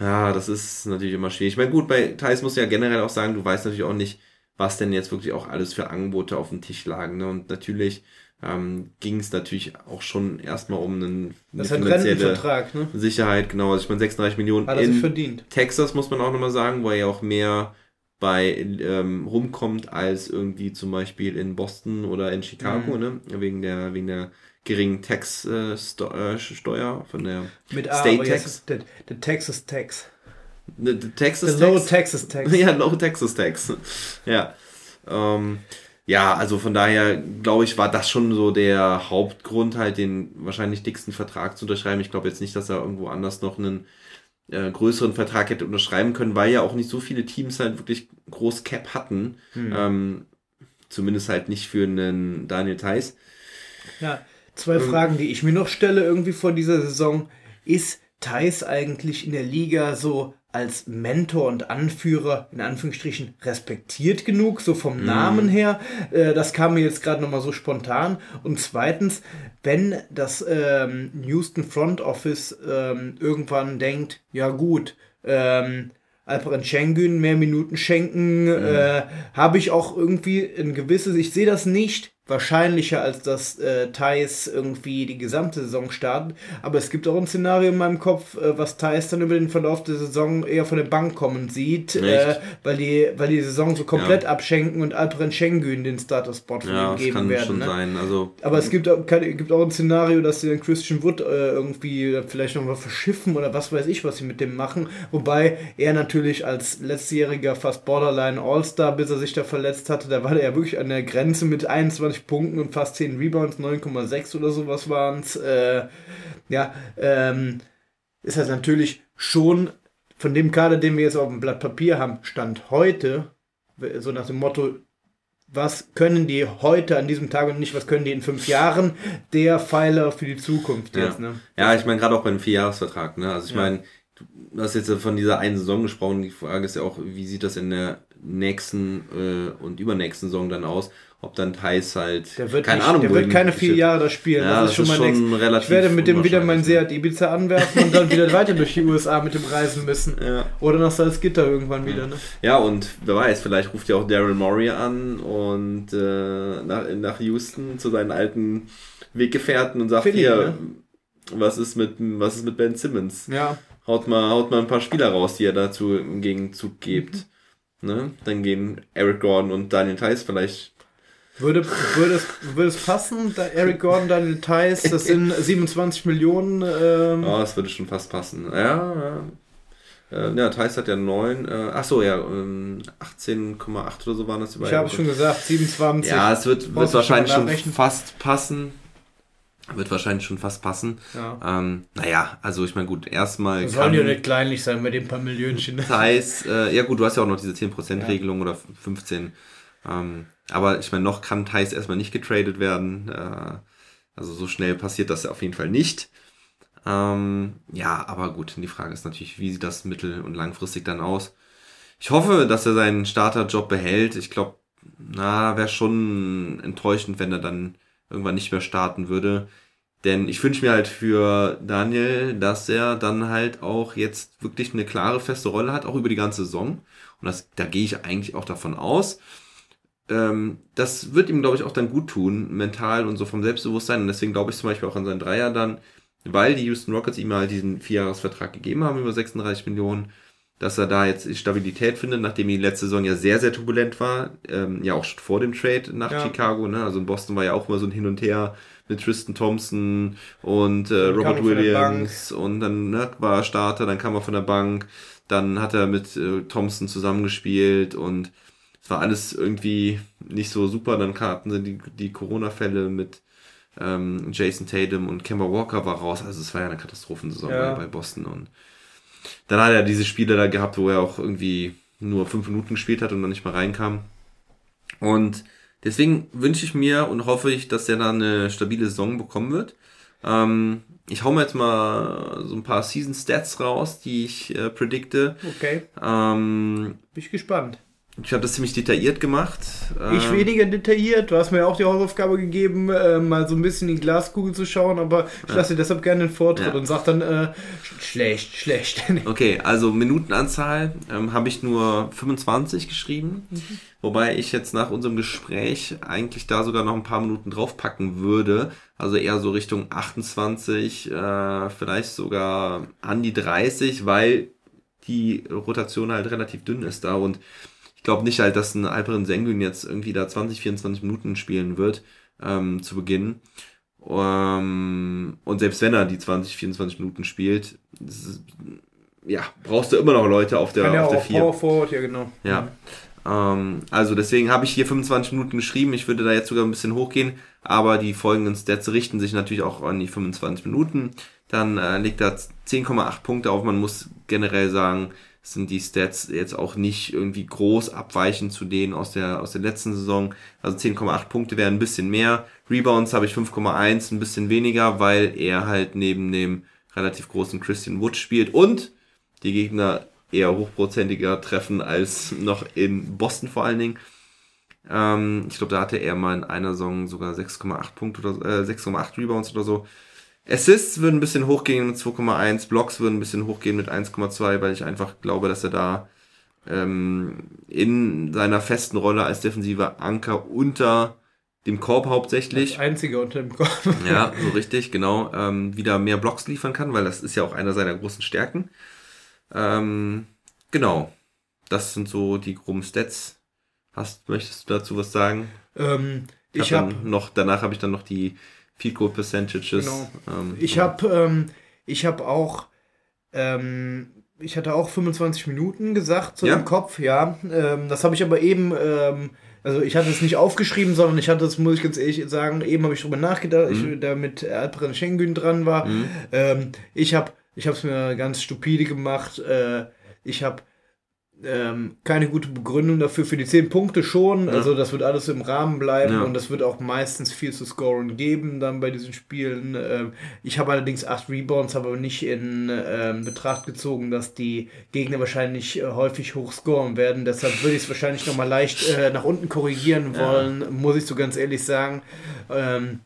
Ja, das ist natürlich immer schwierig. Ich meine, gut, bei Thais musst du ja generell auch sagen, du weißt natürlich auch nicht, was denn jetzt wirklich auch alles für Angebote auf dem Tisch lagen. Ne? Und natürlich ähm, ging es natürlich auch schon erstmal um einen, eine Das ist ein finanzielle ne? Sicherheit, genau. Also ich meine 36 Millionen Hat er in verdient. Texas, muss man auch nochmal sagen, wo er ja auch mehr bei ähm, rumkommt als irgendwie zum Beispiel in Boston oder in Chicago, Mhm. ne? Wegen der, wegen der geringen Tax-Steuer äh, Steuer von der Mit A, State Tax. der, der Texas Tax. Ne, the Texas The Low Tax. Texas Tax. Ja, Low Texas Tax. Ja. Ähm, ja, also von daher glaube ich, war das schon so der Hauptgrund, halt den wahrscheinlich dicksten Vertrag zu unterschreiben. Ich glaube jetzt nicht, dass er irgendwo anders noch einen äh, größeren Vertrag hätte unterschreiben können, weil ja auch nicht so viele Teams halt wirklich groß Cap hatten. Hm. Ähm, zumindest halt nicht für einen Daniel Theiss. Ja, zwei Fragen, die ich mir noch stelle irgendwie vor dieser Saison. Ist Thais eigentlich in der Liga so als Mentor und Anführer in Anführungsstrichen respektiert genug, so vom Namen her? Äh, das kam mir jetzt gerade nochmal so spontan. Und zweitens, wenn das ähm, Houston Front Office ähm, irgendwann denkt, ja gut, ähm, Alperen Schengen mehr Minuten schenken, äh, habe ich auch irgendwie ein gewisses, ich sehe das nicht wahrscheinlicher, als dass äh, Thais irgendwie die gesamte Saison startet, aber es gibt auch ein Szenario in meinem Kopf, äh, was Thais dann über den Verlauf der Saison eher von der Bank kommen sieht, äh, weil die weil die Saison so komplett abschenken und Alperen Schengen den Starter-Spot Ja, geben werden. ne? Also Aber es gibt auch, kann, gibt auch ein Szenario, dass sie dann Christian Wood äh, irgendwie vielleicht nochmal verschiffen oder was weiß ich, was sie mit dem machen. Wobei er natürlich als letztjähriger fast Borderline All-Star, bis er sich da verletzt hatte, da war der ja wirklich an der Grenze mit 21 Punkten und fast 10 Rebounds, 9,6 oder sowas waren es. Äh, ja, ähm, ist das natürlich schon von dem Kader, den wir jetzt auf dem Blatt Papier haben, Stand heute, so nach dem Motto, was können die heute an diesem Tag und nicht, was können die in fünf Jahren, der Pfeiler für die Zukunft Ja. jetzt, ne? Ja, ich meine, gerade auch beim Vierjahresvertrag, ne? Also ich Ja. meine, du hast jetzt von dieser einen Saison gesprochen, die Frage ist ja auch, wie sieht das in der nächsten äh, und übernächsten Saison dann aus? Ob dann Thais halt, Der wird, keine nicht, Ahnung, der wird keine vier Jahre da spielen. Ja, das ist schon das mein schon relativ Ich werde mit dem wieder mein Seat Ibiza anwerfen und dann wieder weiter durch die USA mit dem reisen müssen. Ja. Oder nach Salzgitter irgendwann wieder, ne? Ja, und wer weiß, vielleicht ruft ja auch Daryl Morey an und äh, nach, nach Houston zu seinen alten Weggefährten und sagt Philly, hier, ne? was ist mit was ist mit Ben Simmons? Ja. Haut mal, haut mal ein paar Spieler raus, die er dazu im Gegenzug gibt. Ne? Dann gehen Eric Gordon und Daniel Theiss vielleicht. Würde, würde, es, würde es passen, da Eric Gordon, Daniel Theiss, das sind 27 Millionen. Ähm, Oh, das würde schon fast passen. Ja, ja. Äh, ja, Theiss hat ja 9, äh, ach so, ja, ähm, 18,8 oder so waren das ich habe schon gesagt, 27. Ja, es wird, wird wahrscheinlich schon fast passen. Wird wahrscheinlich schon fast passen. Ja. Ähm, naja, also ich meine, gut, erstmal Das sollen ja nicht kleinlich sein bei den paar Millionchen. Thais, äh, ja gut, du hast ja auch noch diese 10%-Regelung oder 15. Ähm, aber ich meine, noch kann Thais erstmal nicht getradet werden. Äh, also so schnell passiert das auf jeden Fall nicht. Ähm, ja, aber gut, die Frage ist natürlich, wie sieht das mittel- und langfristig dann aus? Ich hoffe, dass er seinen Starterjob behält. Ich glaube, na, wäre schon enttäuschend, wenn er dann irgendwann nicht mehr starten würde. Denn ich wünsche mir halt für Daniel, dass er dann halt auch jetzt wirklich eine klare, feste Rolle hat, auch über die ganze Saison. Und das, da gehe ich eigentlich auch davon aus. Ähm, das wird ihm, glaube ich, auch dann gut tun, mental und so vom Selbstbewusstsein. Und deswegen glaube ich zum Beispiel auch an seinen Dreier dann, weil die Houston Rockets ihm halt diesen Vierjahresvertrag gegeben haben über 36 Millionen, dass er da jetzt Stabilität findet, nachdem die letzte Saison ja sehr, sehr turbulent war. Ähm, ja, auch schon vor dem Trade nach Ja. Chicago. Ne? Also in Boston war ja auch immer so ein Hin und Her mit Tristan Thompson und äh, Robert er Williams. Und dann ne, war er Starter, dann kam er von der Bank. Dann hat er mit äh, Thompson zusammengespielt und war alles irgendwie nicht so super. Dann hatten sie die, die Corona-Fälle mit ähm, Jason Tatum und Kemba Walker war raus. Also es war ja eine Katastrophensaison Ja. bei, Boston. Und dann hat er diese Spiele da gehabt, wo er auch irgendwie nur fünf Minuten gespielt hat und dann nicht mal reinkam. Und deswegen wünsche ich mir und hoffe ich, dass er da eine stabile Saison bekommen wird. Ähm, ich hau mir jetzt mal so ein paar Season Stats raus, die ich äh, predikte. Okay, Ähm, bin ich gespannt. Ich habe das ziemlich detailliert gemacht. Ich Ähm, weniger detailliert. Du hast mir auch die Hausaufgabe gegeben, äh, mal so ein bisschen in die Glaskugel zu schauen, aber ich lasse dir deshalb gerne den Vortritt Ja. und sag dann, äh, sch- schlecht, schlecht. Okay, also Minutenanzahl ähm, habe ich nur 25 geschrieben, wobei ich jetzt nach unserem Gespräch eigentlich da sogar noch ein paar Minuten draufpacken würde. Also eher so Richtung 28, äh, vielleicht sogar an die 30, weil die Rotation halt relativ dünn ist da und ich glaube nicht halt, dass ein Alperin Sengun jetzt irgendwie da 20, 24 Minuten spielen wird ähm, zu Beginn. Ähm, und selbst wenn er die 20, 24 Minuten spielt, ist, ja, brauchst du immer noch Leute auf der, Kann ja auf der auch 4. Power Forward, ja genau. Ja. Ähm, also deswegen habe ich hier 25 Minuten geschrieben. Ich würde da jetzt sogar ein bisschen hochgehen, aber die folgenden Stats richten sich natürlich auch an die 25 Minuten. Dann äh, liegt da 10,8 Punkte auf. Man muss generell sagen, sind die Stats jetzt auch nicht irgendwie groß abweichend zu denen aus der, aus der letzten Saison. Also 10,8 Punkte wären ein bisschen mehr. Rebounds habe ich 5,1, ein bisschen weniger, weil er halt neben dem relativ großen Christian Wood spielt und die Gegner eher hochprozentiger treffen als noch in Boston vor allen Dingen. Ähm, ich glaube, da hatte er mal in einer Saison sogar 6,8 Punkte oder äh, 6,8 Rebounds oder so. Assists würden ein bisschen hochgehen mit 2,1, Blocks würden ein bisschen hochgehen mit 1,2, weil ich einfach glaube, dass er da ähm, in seiner festen Rolle als defensiver Anker unter dem Korb hauptsächlich Das einzige unter dem Kopf. ja, so richtig, genau, ähm, wieder mehr Blocks liefern kann, weil das ist ja auch einer seiner großen Stärken. Ähm, genau, das sind so die groben Stats. Hast, möchtest du dazu was sagen? Ähm, ich hab habe dann noch, danach habe ich dann noch die Field Goal Percentages. Genau. Ähm, Ich habe ähm, ich hab auch, ähm, ich hatte auch 25 Minuten gesagt, so Ja? im Kopf, ja. Ähm, das habe ich aber eben, ähm, also ich hatte es nicht aufgeschrieben, sondern ich hatte es, muss ich ganz ehrlich sagen, eben habe ich drüber nachgedacht, Mhm. ich, da mit Alperen Schengen dran war. Ähm, ich habe ich es mir ganz stupide gemacht. Äh, ich habe ähm, keine gute Begründung dafür. Für die 10 Punkte schon. Ja. Also das wird alles im Rahmen bleiben Ja. und das wird auch meistens viel zu scoren geben dann bei diesen Spielen. Ähm, ich habe allerdings 8 Rebounds, habe aber nicht in ähm, Betracht gezogen, dass die Gegner wahrscheinlich äh, häufig hoch scoren werden. Deshalb würde ich es wahrscheinlich nochmal leicht äh, nach unten korrigieren Ja. wollen, muss ich so ganz ehrlich sagen. Ähm,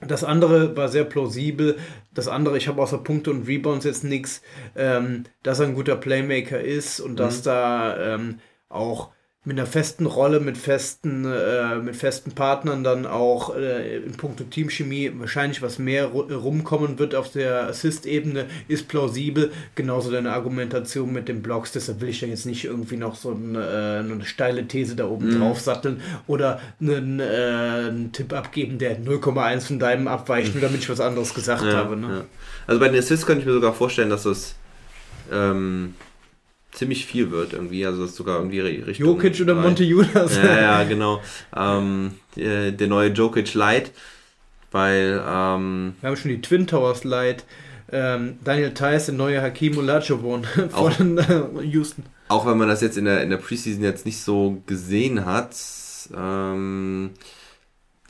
das andere war sehr plausibel. Das andere, ich habe außer Punkte und Rebounds jetzt nichts, ähm, dass er ein guter Playmaker ist und dass da ähm, auch mit einer festen Rolle, mit festen, äh, mit festen Partnern dann auch äh, in puncto Teamchemie wahrscheinlich was mehr ru- rumkommen wird auf der Assist-Ebene, ist plausibel. Genauso deine Argumentation mit den Blocks, deshalb will ich da jetzt nicht irgendwie noch so eine, äh, eine steile These da oben drauf satteln oder einen, äh, einen Tipp abgeben, der 0,1 von deinem abweicht, nur damit ich was anderes gesagt ja, habe. Ne? ja. Also bei den Assists könnte ich mir sogar vorstellen, dass das ähm, ziemlich viel wird irgendwie. Also das ist sogar irgendwie Richtung. Jokic oder. Monte Judas? Ja, ja, genau. Ähm, der, der neue Jokic Light, weil ähm, Wir haben schon die Twin Towers Light. Ähm, Daniel Theiss, der neue Hakim Olajuwon Auch- von äh, Houston. auch wenn man das jetzt in der, in der Preseason jetzt nicht so gesehen hat, ähm,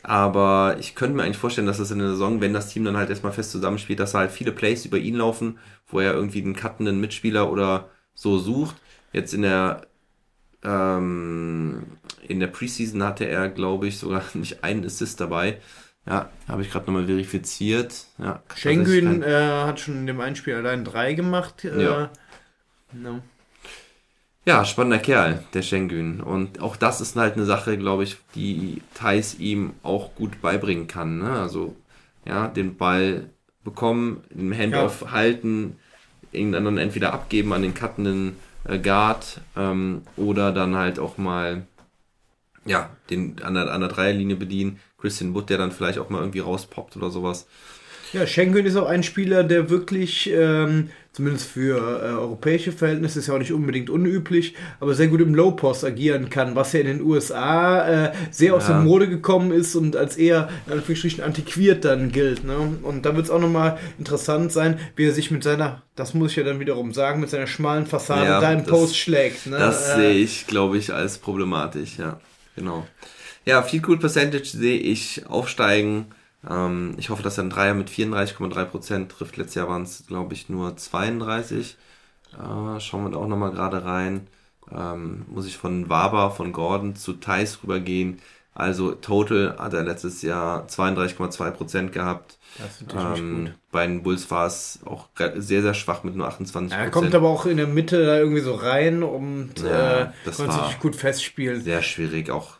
aber ich könnte mir eigentlich vorstellen, dass das in der Saison, wenn das Team dann halt erstmal fest zusammenspielt, dass halt viele Plays über ihn laufen, wo er irgendwie einen cuttenden Mitspieler oder so sucht. Jetzt in der ähm, in der Preseason hatte er, glaube ich, sogar nicht einen Assist dabei. Ja, habe ich gerade nochmal verifiziert. Ja, Schengen tatsächlich äh, hat schon in dem einen Spiel allein drei gemacht. Äh, Ja. no. Ja, spannender Kerl, der Schengen. Und auch das ist halt eine Sache, glaube ich, die Thais ihm auch gut beibringen kann. Ne? Also, ja, den Ball bekommen, im Handoff halten, irgendeinen entweder abgeben an den cuttenden äh, Guard ähm, oder dann halt auch mal ja, den an der, an der Dreierlinie bedienen. Christian Wood, der dann vielleicht auch mal irgendwie rauspoppt oder sowas. Ja, Schengen ist auch ein Spieler, der wirklich, ähm, zumindest für äh, europäische Verhältnisse, ist ja auch nicht unbedingt unüblich, aber sehr gut im Low-Post agieren kann, was ja in den USA äh, sehr aus Ja. der Mode gekommen ist und als eher, in Anführungsstrichen, antiquiert dann gilt. Ne? Und da wird es auch nochmal interessant sein, wie er sich mit seiner, das muss ich ja dann wiederum sagen, mit seiner schmalen Fassade Ja, da im Post schlägt. Ne? Das Äh, sehe ich, glaube ich, als problematisch, ja. Genau. Ja, Field Goal Percentage sehe ich aufsteigen. Ähm, ich hoffe, dass er ein Dreier mit 34,3% trifft. Letztes Jahr waren es, glaube ich, nur 32. Äh, schauen wir da auch nochmal gerade rein. ähm, muss ich von Waber, von Gordon zu Thais rübergehen. Also total hat er letztes Jahr 32,2% gehabt. Das Ähm, bei den Bulls war es auch sehr, sehr schwach mit nur 28%. Er kommt aber auch in der Mitte da irgendwie so rein und Ja, äh, das kann war- sich gut festspielen. sehr schwierig. Auch,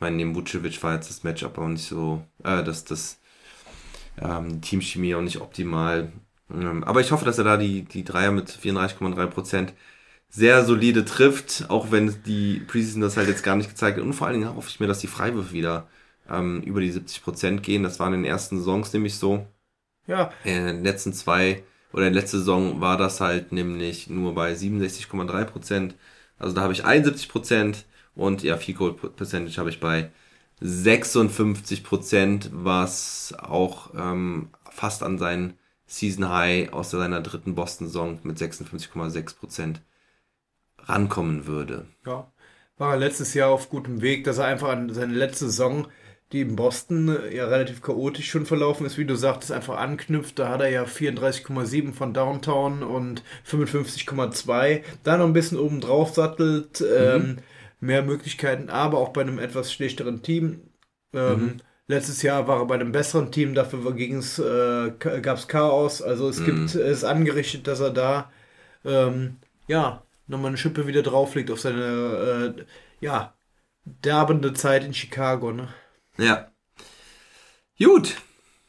meine, neben Vucevic war jetzt das Matchup auch nicht so, äh, das, das ähm, Teamchemie auch nicht optimal. Ähm, aber ich hoffe, dass er da die, die Dreier mit 34,3% sehr solide trifft, auch wenn die Preseason das halt jetzt gar nicht gezeigt hat. Und vor allen Dingen hoffe ich mir, dass die Freiwürfe wieder ähm, über die 70% gehen. Das war in den ersten Saisons nämlich so. Ja, In den letzten zwei oder in der letzten Saison war das halt nämlich nur bei 67,3 Prozent. Also da habe ich 71 Prozent und ja, Field Goal Percentage habe ich bei 56 Prozent, was auch ähm, fast an sein Season High aus seiner dritten Boston Saison mit 56,6 Prozent rankommen würde. ja. War er letztes Jahr auf gutem Weg, dass er einfach an seine letzte Saison, die in Boston äh, ja relativ chaotisch schon verlaufen ist, wie du sagtest, einfach anknüpft. Da hat er ja 34,7 von Downtown und 55,2. Da noch ein bisschen oben drauf sattelt, ähm, mehr Möglichkeiten, aber auch bei einem etwas schlechteren Team. Ähm, Letztes Jahr war er bei einem besseren Team, dafür äh, gab es Chaos. Also es gibt es ist angerichtet, dass er da ähm, ja nochmal eine Schippe wieder drauflegt auf seine äh, ja derbende Zeit in Chicago. Ne? Ja. Gut.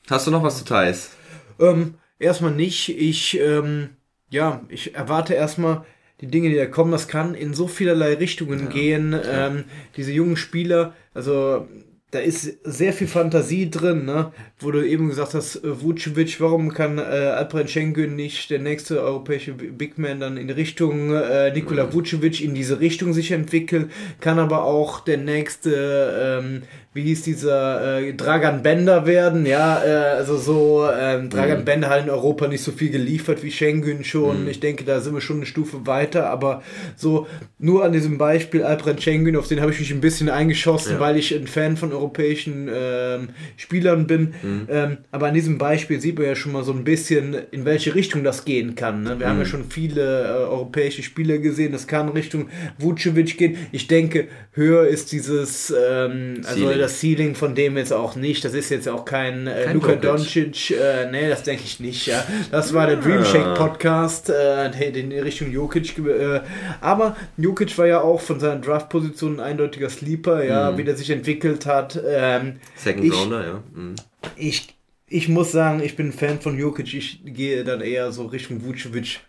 Hast du noch was zu Thais? Ähm, erstmal nicht. Ich ähm, ja ich erwarte erstmal die Dinge, die da kommen. Das kann in so vielerlei Richtungen gehen. Ähm, diese jungen Spieler, also da ist sehr viel Fantasie drin, ne? Wo du eben gesagt hast, äh, Vucevic, warum kann äh, Alperen Schengen nicht der nächste europäische Big Man dann in Richtung äh, Nikola Vucevic in diese Richtung sich entwickeln? Kann aber auch der nächste, ähm, wie hieß dieser, äh, Dragan Bender werden, ja, äh, also so, ähm, Dragan Bender hat in Europa nicht so viel geliefert wie Schengen schon. Ich denke, da sind wir schon eine Stufe weiter, aber so nur an diesem Beispiel Alperen Schengen, auf den habe ich mich ein bisschen eingeschossen, Ja. weil ich ein Fan von europäischen ähm, Spielern bin. Ähm, aber an diesem Beispiel sieht man ja schon mal so ein bisschen, in welche Richtung das gehen kann. Ne? Wir haben ja schon viele äh, europäische Spieler gesehen, das kann Richtung Vucevic gehen. Ich denke, höher ist dieses, ähm, also Ceiling. das Ceiling von dem jetzt auch nicht. Das ist jetzt auch kein, äh, Kein Luka Doncic. Äh, nee, das denke ich nicht. Ja. Das war der Dream Shake Podcast, äh, in Richtung Jokic. Äh, aber Jokic war ja auch von seiner Draft-Position ein eindeutiger Sleeper, ja, wie der sich entwickelt hat. Ähm, Second Ich- Rounder, ja. Mhm. ich, ich muss sagen, ich bin Fan von Jokic. Ich gehe dann eher so Richtung Vucevic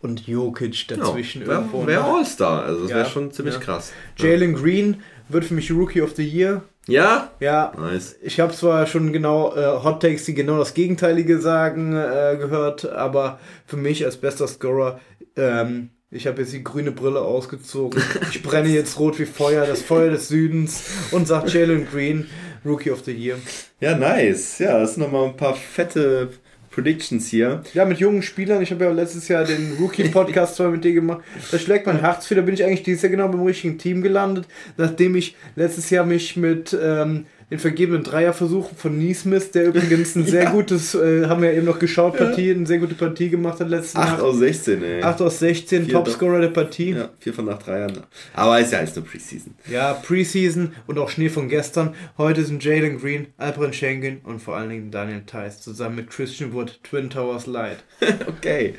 und Jokic dazwischen Ja, irgendwo. wäre wär? All-Star, also das Ja, wäre schon ziemlich ja. krass. Jalen Green wird für mich Rookie of the Year. Ja? Ja, Nice. ich habe zwar schon genau äh, Hot Takes, die genau das Gegenteilige sagen, äh, gehört, aber für mich als bester Scorer, ähm, ich habe jetzt die grüne Brille ausgezogen. Ich brenne jetzt rot wie Feuer, das Feuer des Südens und sagt Jalen Green, Rookie of the Year. Ja, nice. Ja, das sind nochmal ein paar fette Predictions hier. Ja, mit jungen Spielern. Ich habe ja letztes Jahr den Rookie-Podcast zwar mit dir gemacht. Da schlägt mein Herz für. Da bin ich eigentlich dieses Jahr genau beim richtigen Team gelandet, nachdem ich letztes Jahr mich mit ähm, den vergebenen Dreierversuchen von Neesmith, der übrigens ein sehr Ja. gutes, äh, haben wir eben noch geschaut, Partie, eine sehr gute Partie gemacht hat letzte 8 Nacht. aus 16, ey. 8 aus 16, Vier Topscorer der Partie. Ja, 4 von 8 Dreiern. Aber ist ja alles nur Preseason. Ja, Preseason und auch Schnee von gestern. Heute sind Jalen Green, Alperen Schengen und vor allen Dingen Daniel Theiss zusammen mit Christian Wood, Twin Towers Light. Okay.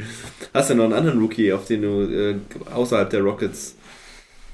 Hast du noch einen anderen Rookie, auf den du äh, außerhalb der Rockets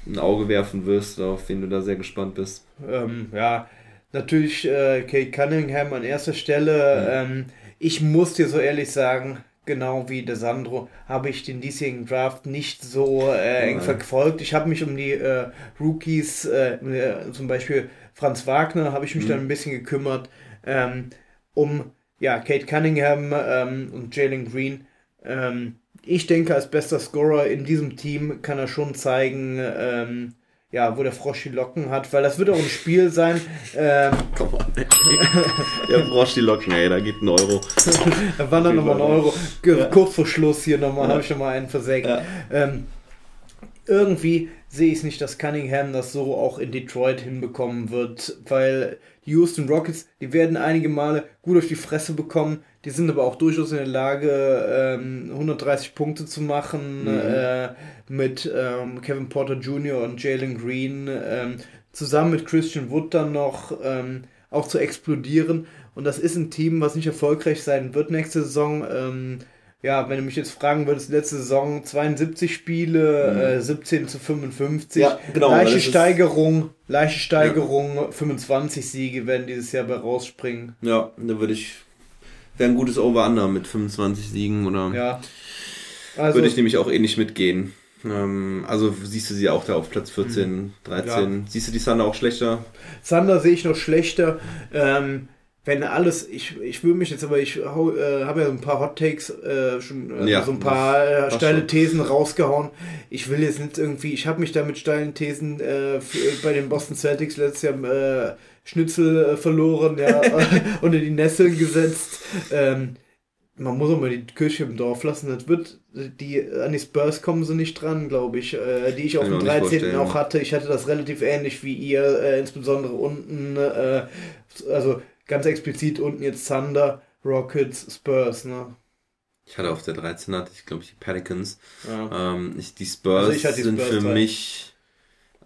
ein Auge werfen wirst, oder auf den du da sehr gespannt bist? Ähm, ja, natürlich äh, Kate Cunningham an erster Stelle. Ähm, ich muss dir so ehrlich sagen, genau wie der Sandro, habe ich den diesjährigen Draft nicht so äh, eng Nein. verfolgt. Ich habe mich um die äh, Rookies, äh, äh, zum Beispiel Franz Wagner, habe ich mich dann ein bisschen gekümmert. Ähm, um ja, Kate Cunningham ähm, und Jalen Green. Ähm, ich denke, als bester Scorer in diesem Team kann er schon zeigen, ähm, ja, wo der Frosch die Locken hat, weil das wird auch ein Spiel sein. Ähm, Komm ey. Der Frosch die Locken, ey, da geht ein Euro. da war dann nochmal ein Euro. Ge- Kurz vor Schluss hier nochmal, habe ich schon mal einen versägt. Ja. Ähm, irgendwie sehe ich es nicht, dass Cunningham das so auch in Detroit hinbekommen wird, weil die Houston Rockets, die werden einige Male gut auf die Fresse bekommen, die sind aber auch durchaus in der Lage, ähm, 130 Punkte zu machen mhm. äh, mit ähm, Kevin Porter Jr. und Jalen Green, ähm, zusammen mit Christian Wood dann noch ähm, auch zu explodieren. Und das ist ein Team, was nicht erfolgreich sein wird nächste Saison. Ähm, ja, wenn du mich jetzt fragen würdest, letzte Saison 72 Spiele, mhm. äh, 17 zu 55. Ja, genau. Leichte Steigerung, leichte Steigerung, ja. 25 Siege werden dieses Jahr bei rausspringen. Ja, da würde ich, wäre ein gutes Over-Under mit 25 Siegen oder. Ja. Also, würde ich nämlich auch ähnlich mitgehen. Ähm, also siehst du sie auch da auf Platz 14, 13. Ja. Siehst du die Thunder auch schlechter? Thunder sehe ich noch schlechter. Ähm, wenn alles, ich, ich will mich jetzt, aber ich äh, habe ja ein paar Hot Takes, äh, schon äh, ja, so ein paar äh, steile. Thesen rausgehauen. Ich will jetzt nicht irgendwie, ich habe mich da mit steilen Thesen äh, bei den Boston Celtics letztes Jahr äh, Schnitzel äh, verloren, ja, unter die Nesseln gesetzt. Ähm, man muss auch mal die Kirche im Dorf lassen. Das wird, die, an die Spurs kommen sie nicht dran, glaube ich, äh, die ich auf dem 13. auch hatte. Ich hatte das relativ ähnlich wie ihr, äh, insbesondere unten, äh, also ganz explizit unten jetzt Thunder, Rockets, Spurs, ne? Ich hatte auf der 13 hatte ich, glaube ich, die Pelicans. Ja. Ähm, ich, die Spurs also ich die sind Spurs für drin. mich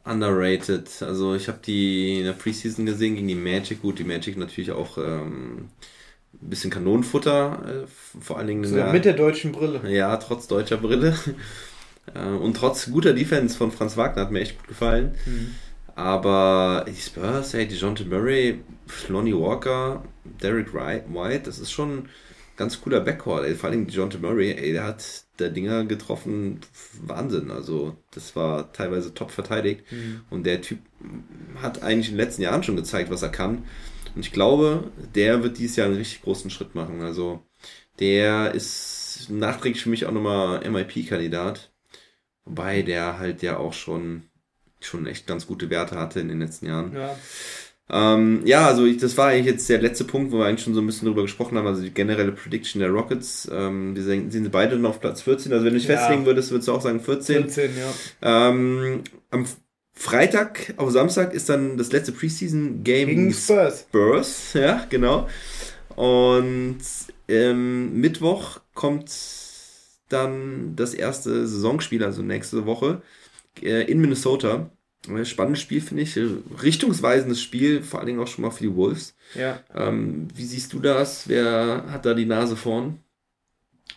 underrated. Also ich habe die in der Preseason gesehen gegen die Magic. Gut, die Magic natürlich auch ähm, ein bisschen Kanonenfutter, äh, vor allen Dingen so, der, mit der deutschen Brille. Ja, trotz deutscher Brille. äh, und trotz guter Defense von Franz Wagner hat mir echt gut gefallen. Mhm. Aber die Spurs, hey, DeJounte Murray, Lonnie Walker, Derek White, das ist schon ganz cooler Backcourt. Ey. Vor allem DeJounte Murray, ey, der hat der Dinger getroffen, Wahnsinn. Also das war teilweise top verteidigt. Mhm. Und der Typ hat eigentlich in den letzten Jahren schon gezeigt, was er kann. Und ich glaube, der wird dieses Jahr einen richtig großen Schritt machen. Also der ist nachträglich für mich auch nochmal MIP-Kandidat. Wobei der halt ja auch schon schon echt ganz gute Werte hatte in den letzten Jahren. Ja. Ähm, ja, also ich, das war eigentlich jetzt der letzte Punkt, wo wir eigentlich schon so ein bisschen drüber gesprochen haben, also die generelle Prediction der Rockets. Ähm, die sind, sind beide noch auf Platz 14, also wenn du dich ja. festlegen würdest, würdest du auch sagen 14. 14, ja. Ähm, am Freitag auf Samstag ist dann das letzte Preseason-Game gegen Spurs. Spurs, ja, genau. Und ähm, Mittwoch kommt dann das erste Saisonspiel, also nächste Woche äh, in Minnesota. Spannendes Spiel, finde ich. Richtungsweisendes Spiel, vor allen Dingen auch schon mal für die Wolves. Ja. Ähm, wie siehst du das? Wer hat da die Nase vorn?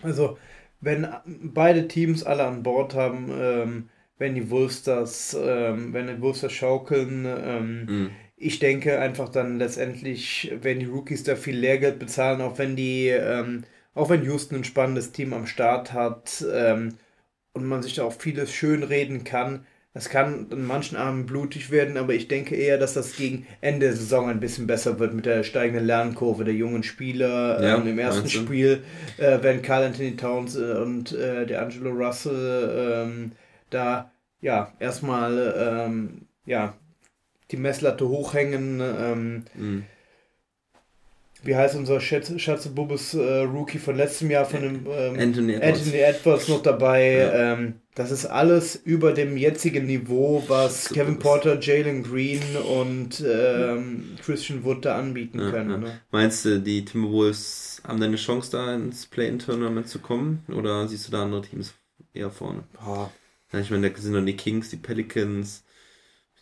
Also, wenn beide Teams alle an Bord haben, ähm, wenn die Wolves das, ähm, wenn die Wolves das schaukeln, ähm, mhm. ich denke einfach dann letztendlich, wenn die Rookies da viel Lehrgeld bezahlen, auch wenn die, ähm, auch wenn Houston ein spannendes Team am Start hat, ähm, und man sich da auch vieles schön reden kann. Das kann in manchen Armen blutig werden, aber ich denke eher, dass das gegen Ende der Saison ein bisschen besser wird mit der steigenden Lernkurve der jungen Spieler. Ja, ähm, Im ersten Spiel äh, werden Carl Anthony Towns äh, und äh, der Angelo Russell ähm, da ja erstmal ähm, ja, die Messlatte hochhängen. Ähm, mhm wie heißt unser Schatz, Schatzebubes äh, Rookie von letztem Jahr von dem ähm, Anthony, Edwards. Anthony, Edwards. noch dabei. Ja. Ähm, das ist alles über dem jetzigen Niveau, was Super Kevin Porter, Jalen Green und ähm, Christian Wood da anbieten ja, können. Ja. Ne? Meinst du, die Timberwolves haben eine Chance da ins Play-In-Tournament zu kommen? Oder siehst du da andere Teams eher vorne? Boah. ich meine, da sind dann die Kings, die Pelicans,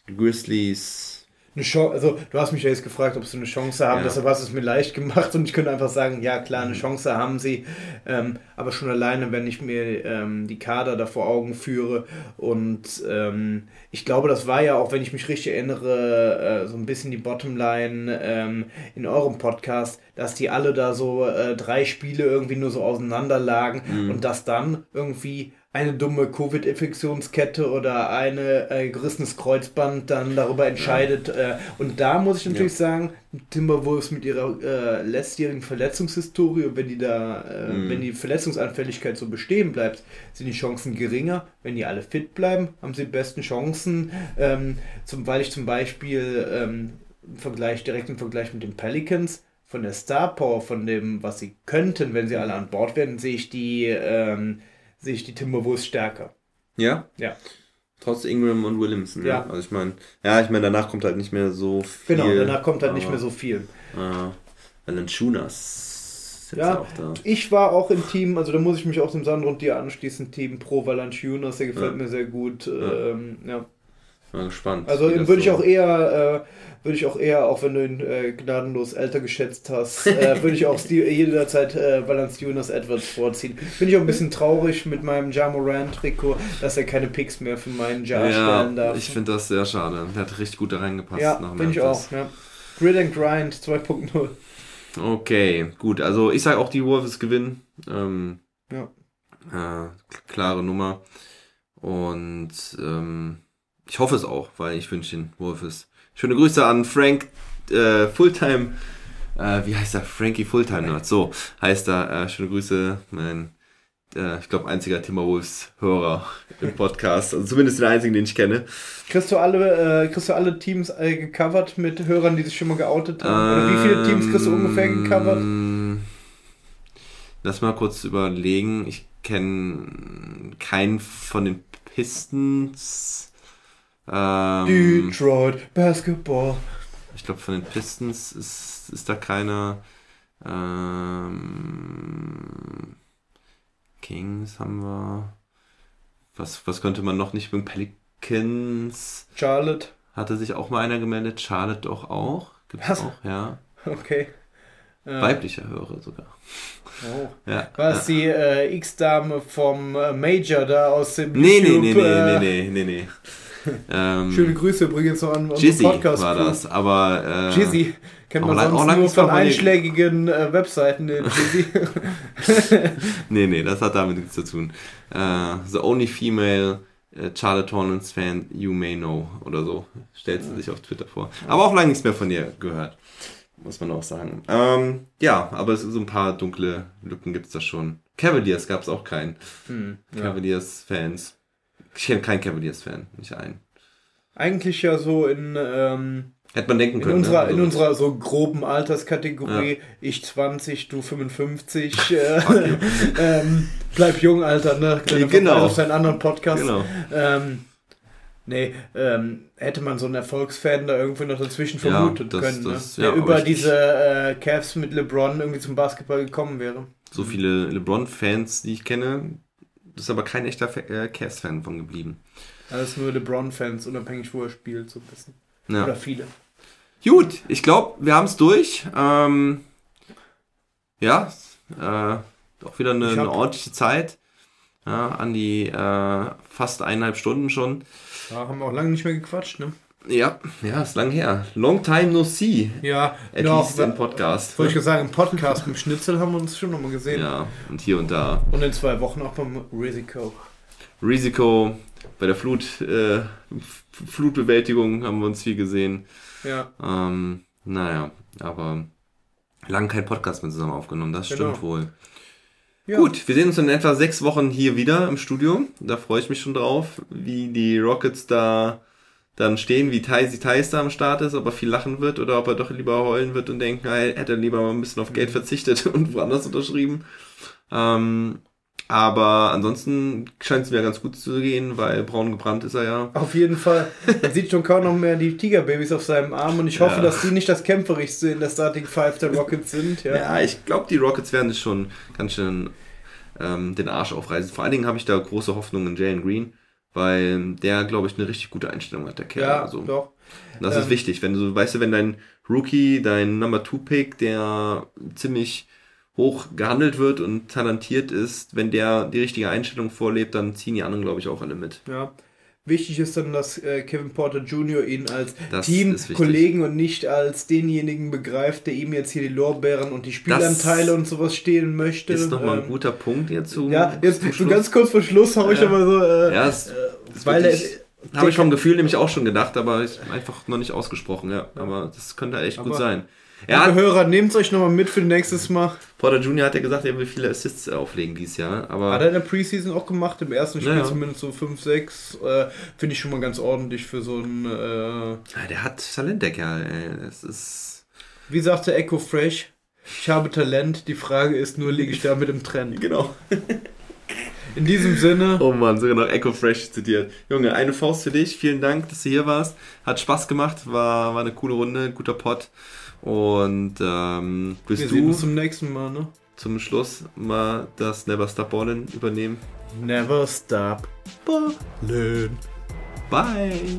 die Grizzlies, eine Chance, also du hast mich ja jetzt gefragt, ob sie eine Chance haben, ja. deshalb hast du es mir leicht gemacht und ich könnte einfach sagen, ja klar, eine mhm. Chance haben sie, ähm, aber schon alleine, wenn ich mir ähm, die Kader da vor Augen führe und ähm, ich glaube, das war ja auch, wenn ich mich richtig erinnere, äh, so ein bisschen die Bottomline ähm, in eurem Podcast, dass die alle da so äh, drei Spiele irgendwie nur so auseinander lagen mhm. und dass dann irgendwie eine dumme Covid-Infektionskette oder eine äh, gerissenes Kreuzband dann darüber entscheidet. Ja. Äh, und da muss ich natürlich ja. sagen, Timberwolves mit ihrer äh, letztjährigen Verletzungshistorie, wenn die da, äh, mhm. wenn die Verletzungsanfälligkeit so bestehen bleibt, sind die Chancen geringer. Wenn die alle fit bleiben, haben sie die besten Chancen. Ähm, zum, weil ich zum Beispiel ähm, im Vergleich, direkt im Vergleich mit den Pelicans, von der Star Power, von dem, was sie könnten, wenn sie alle an Bord werden, sehe ich die ähm, sehe ich die Timberwolves stärker. Ja? Ja. Trotz Ingram und Williamson. Ja. Ja. Also ich meine, ja, ich meine, danach kommt halt nicht mehr so viel. Genau, danach kommt halt nicht aber, mehr so viel. Äh, Valanciunas ist jetzt Ja, auch da. ich war auch im Team, also da muss ich mich auch dem Sandro und dir anschließen, Team Pro Valanciunas, der gefällt Ja. mir sehr gut. Ähm, ja. Mal gespannt. Also würde ich so- auch eher, äh, würde ich auch eher, auch wenn du ihn äh, gnadenlos älter geschätzt hast, äh, würde ich auch jederzeit äh, Valanciunas Edwards vorziehen. Bin ich auch ein bisschen traurig mit meinem Ja Morant Trikot, dass er keine Picks mehr für meinen Ja, stellen darf. ich finde das sehr schade. Der hat richtig gut da reingepasst. ja, bin ich auch. Ja. Grid and Grind 2.0. Okay, gut. Also ich sage auch, die Wolves gewinnen. Ähm, Ja. äh, klare Nummer. Und ähm, ich hoffe es auch, weil ich wünsche den Wolves. Schöne Grüße an Frank äh, Fulltime. Äh, wie heißt er? Frankie Fulltime Nerd. So heißt er. Äh, schöne Grüße, mein, äh, ich glaube, einziger Timberwolves-Hörer im Podcast. Also zumindest den einzigen, den ich kenne. Kriegst du alle, äh, kriegst du alle Teams äh, gecovert mit Hörern, die sich schon mal geoutet haben? Oder wie viele Teams kriegst du ungefähr gecovert? Ähm, Lass mal kurz überlegen. Ich kenne keinen von den Pistons. Ähm, Detroit Basketball. ich glaube, von den Pistons ist, ist da keiner. Ähm, Kings haben wir. Was, was könnte man noch nicht mögen? Pelicans Charlotte. hatte sich auch mal einer gemeldet. Charlotte doch auch. Gibt's Was? auch, ja. Okay. Äh, Weiblicher Hörer sogar. Oh. Ja. War es die äh, X-Dame vom äh, Major da aus dem Nee, nee, nee, YouTube, nee, äh, nee, nee, nee, nee. Ähm, Schöne Grüße übrigens noch an unseren Jizzy podcast war das, aber äh, Jizzy. Kennt man auch lang- sonst auch lang nur von einschlägigen äh, Webseiten, den Jizzy. nee, nee, das hat damit nichts zu tun. Äh, the only female äh, Charlotte Hornets fan you may know oder so stellt sie sich auf Twitter vor. Aber auch lange nichts mehr von ihr gehört, muss man auch sagen. Ähm, ja, aber es, so ein paar dunkle Lücken gibt es da schon. Cavaliers gab es auch keinen. hm, ja. Cavaliers-Fans. Ich kenne keinen Cavaliers-Fan, nicht einen. Eigentlich ja so in, ähm, Hätte man denken in, können. unserer, ne? in unserer so groben Alterskategorie, ich 20, du 55, äh, ähm, bleib jung, Alter, ne? Kleiner Genau. Auf seinen anderen Podcast. Genau. Ähm, nee, ähm, hätte man so einen Erfolgsfan da irgendwie noch dazwischen Ja, vermutet das- können, das- ne? ja, der über aber ich- diese äh, Cavs mit LeBron irgendwie zum Basketball gekommen wäre. so viele LeBron-Fans, die ich kenne. Das ist aber kein echter äh, Cavs-Fan von geblieben. Alles nur LeBron-Fans, unabhängig wo er spielt, so ein bisschen. Ja. Oder viele. Gut, ich glaube, wir haben es durch. Ähm, ja, äh, auch wieder eine, eine ordentliche Zeit. Ja, an die äh, fast eineinhalb Stunden schon. Da haben wir auch lange nicht mehr gequatscht, ne? Ja, ja, ist lang her. Long time no see. Ja, At noch, least im Podcast. Wollte ich gerade sagen, im Podcast mit Schnitzel haben wir uns schon nochmal gesehen. Ja, und hier und da. Und in zwei Wochen auch beim Risiko. Risiko bei der Flut, äh, Flutbewältigung haben wir uns viel gesehen. Ja, Ähm, naja, aber lang kein Podcast mehr zusammen aufgenommen, das Genau. stimmt wohl. ja. Gut, wir sehen uns in etwa sechs Wochen hier wieder im Studio. Da freue ich mich schon drauf, wie die Rockets da dann stehen, wie Tysi Thais da am Start ist, ob er viel lachen wird oder ob er doch lieber heulen wird und denken, hey, hätte er lieber mal ein bisschen auf Geld verzichtet und woanders unterschrieben. Ähm, aber ansonsten scheint es mir ganz gut zu gehen, weil braun gebrannt ist er ja. Auf jeden Fall. Man sieht schon kaum noch mehr die Tigerbabys auf seinem Arm und ich hoffe, Ja. dass die nicht das kämpferischste in der Starting Five der Rockets sind. Ja. Ja, ich glaube, die Rockets werden es schon ganz schön ähm, den Arsch aufreißen. Vor allen Dingen habe ich da große Hoffnung in Jalen Green, weil der, glaube ich, eine richtig gute Einstellung hat, der Kerl. Ja, also, doch. das Ähm, ist wichtig. Wenn du, weißt du, wenn dein Rookie, dein Number Two Pick, der ziemlich hoch gehandelt wird und talentiert ist, wenn der die richtige Einstellung vorlebt, dann ziehen die anderen, glaube ich, auch alle mit. Ja. Wichtig ist dann, dass äh, Kevin Porter Jr. ihn als Das. Teamkollegen und nicht als denjenigen begreift, der ihm jetzt hier die Lorbeeren und die Spielanteile und sowas stehlen möchte. Ist nochmal ein Ähm, guter Punkt jetzt zum, Ja, jetzt so ganz kurz vor Schluss habe ich aber so. Äh, Ja, es, äh, das weil er, Habe ich vom Gefühl nämlich auch schon gedacht, aber ich einfach noch nicht ausgesprochen, ja. Aber das könnte echt gut Aber- sein. liebe Ja, Hörer, nehmt euch nochmal mit für nächstes Mal. Porter Jr. hat ja gesagt, er will viele Assists auflegen dieses Jahr, aber Hat er in der Preseason auch gemacht, im ersten Spiel Ja, ja. zumindest so 5, 6. Äh, Finde ich schon mal ganz ordentlich für so ein. Äh, Ja, der hat Talent, der Kerl, ey. Das ist. wie sagte Echo Fresh, ich habe Talent, die Frage ist nur, liege ich da mit dem Trend? Genau. In diesem Sinne. Oh Mann, sogar noch Echo Fresh zitiert. Junge, eine Faust für dich. Vielen Dank, dass du hier warst. Hat Spaß gemacht. War, war eine coole Runde, guter Pot. Und ähm, bist Wir du sehen uns zum nächsten Mal, ne? zum Schluss mal das Never Stop Ballin übernehmen? Never stop ballin'. Bye!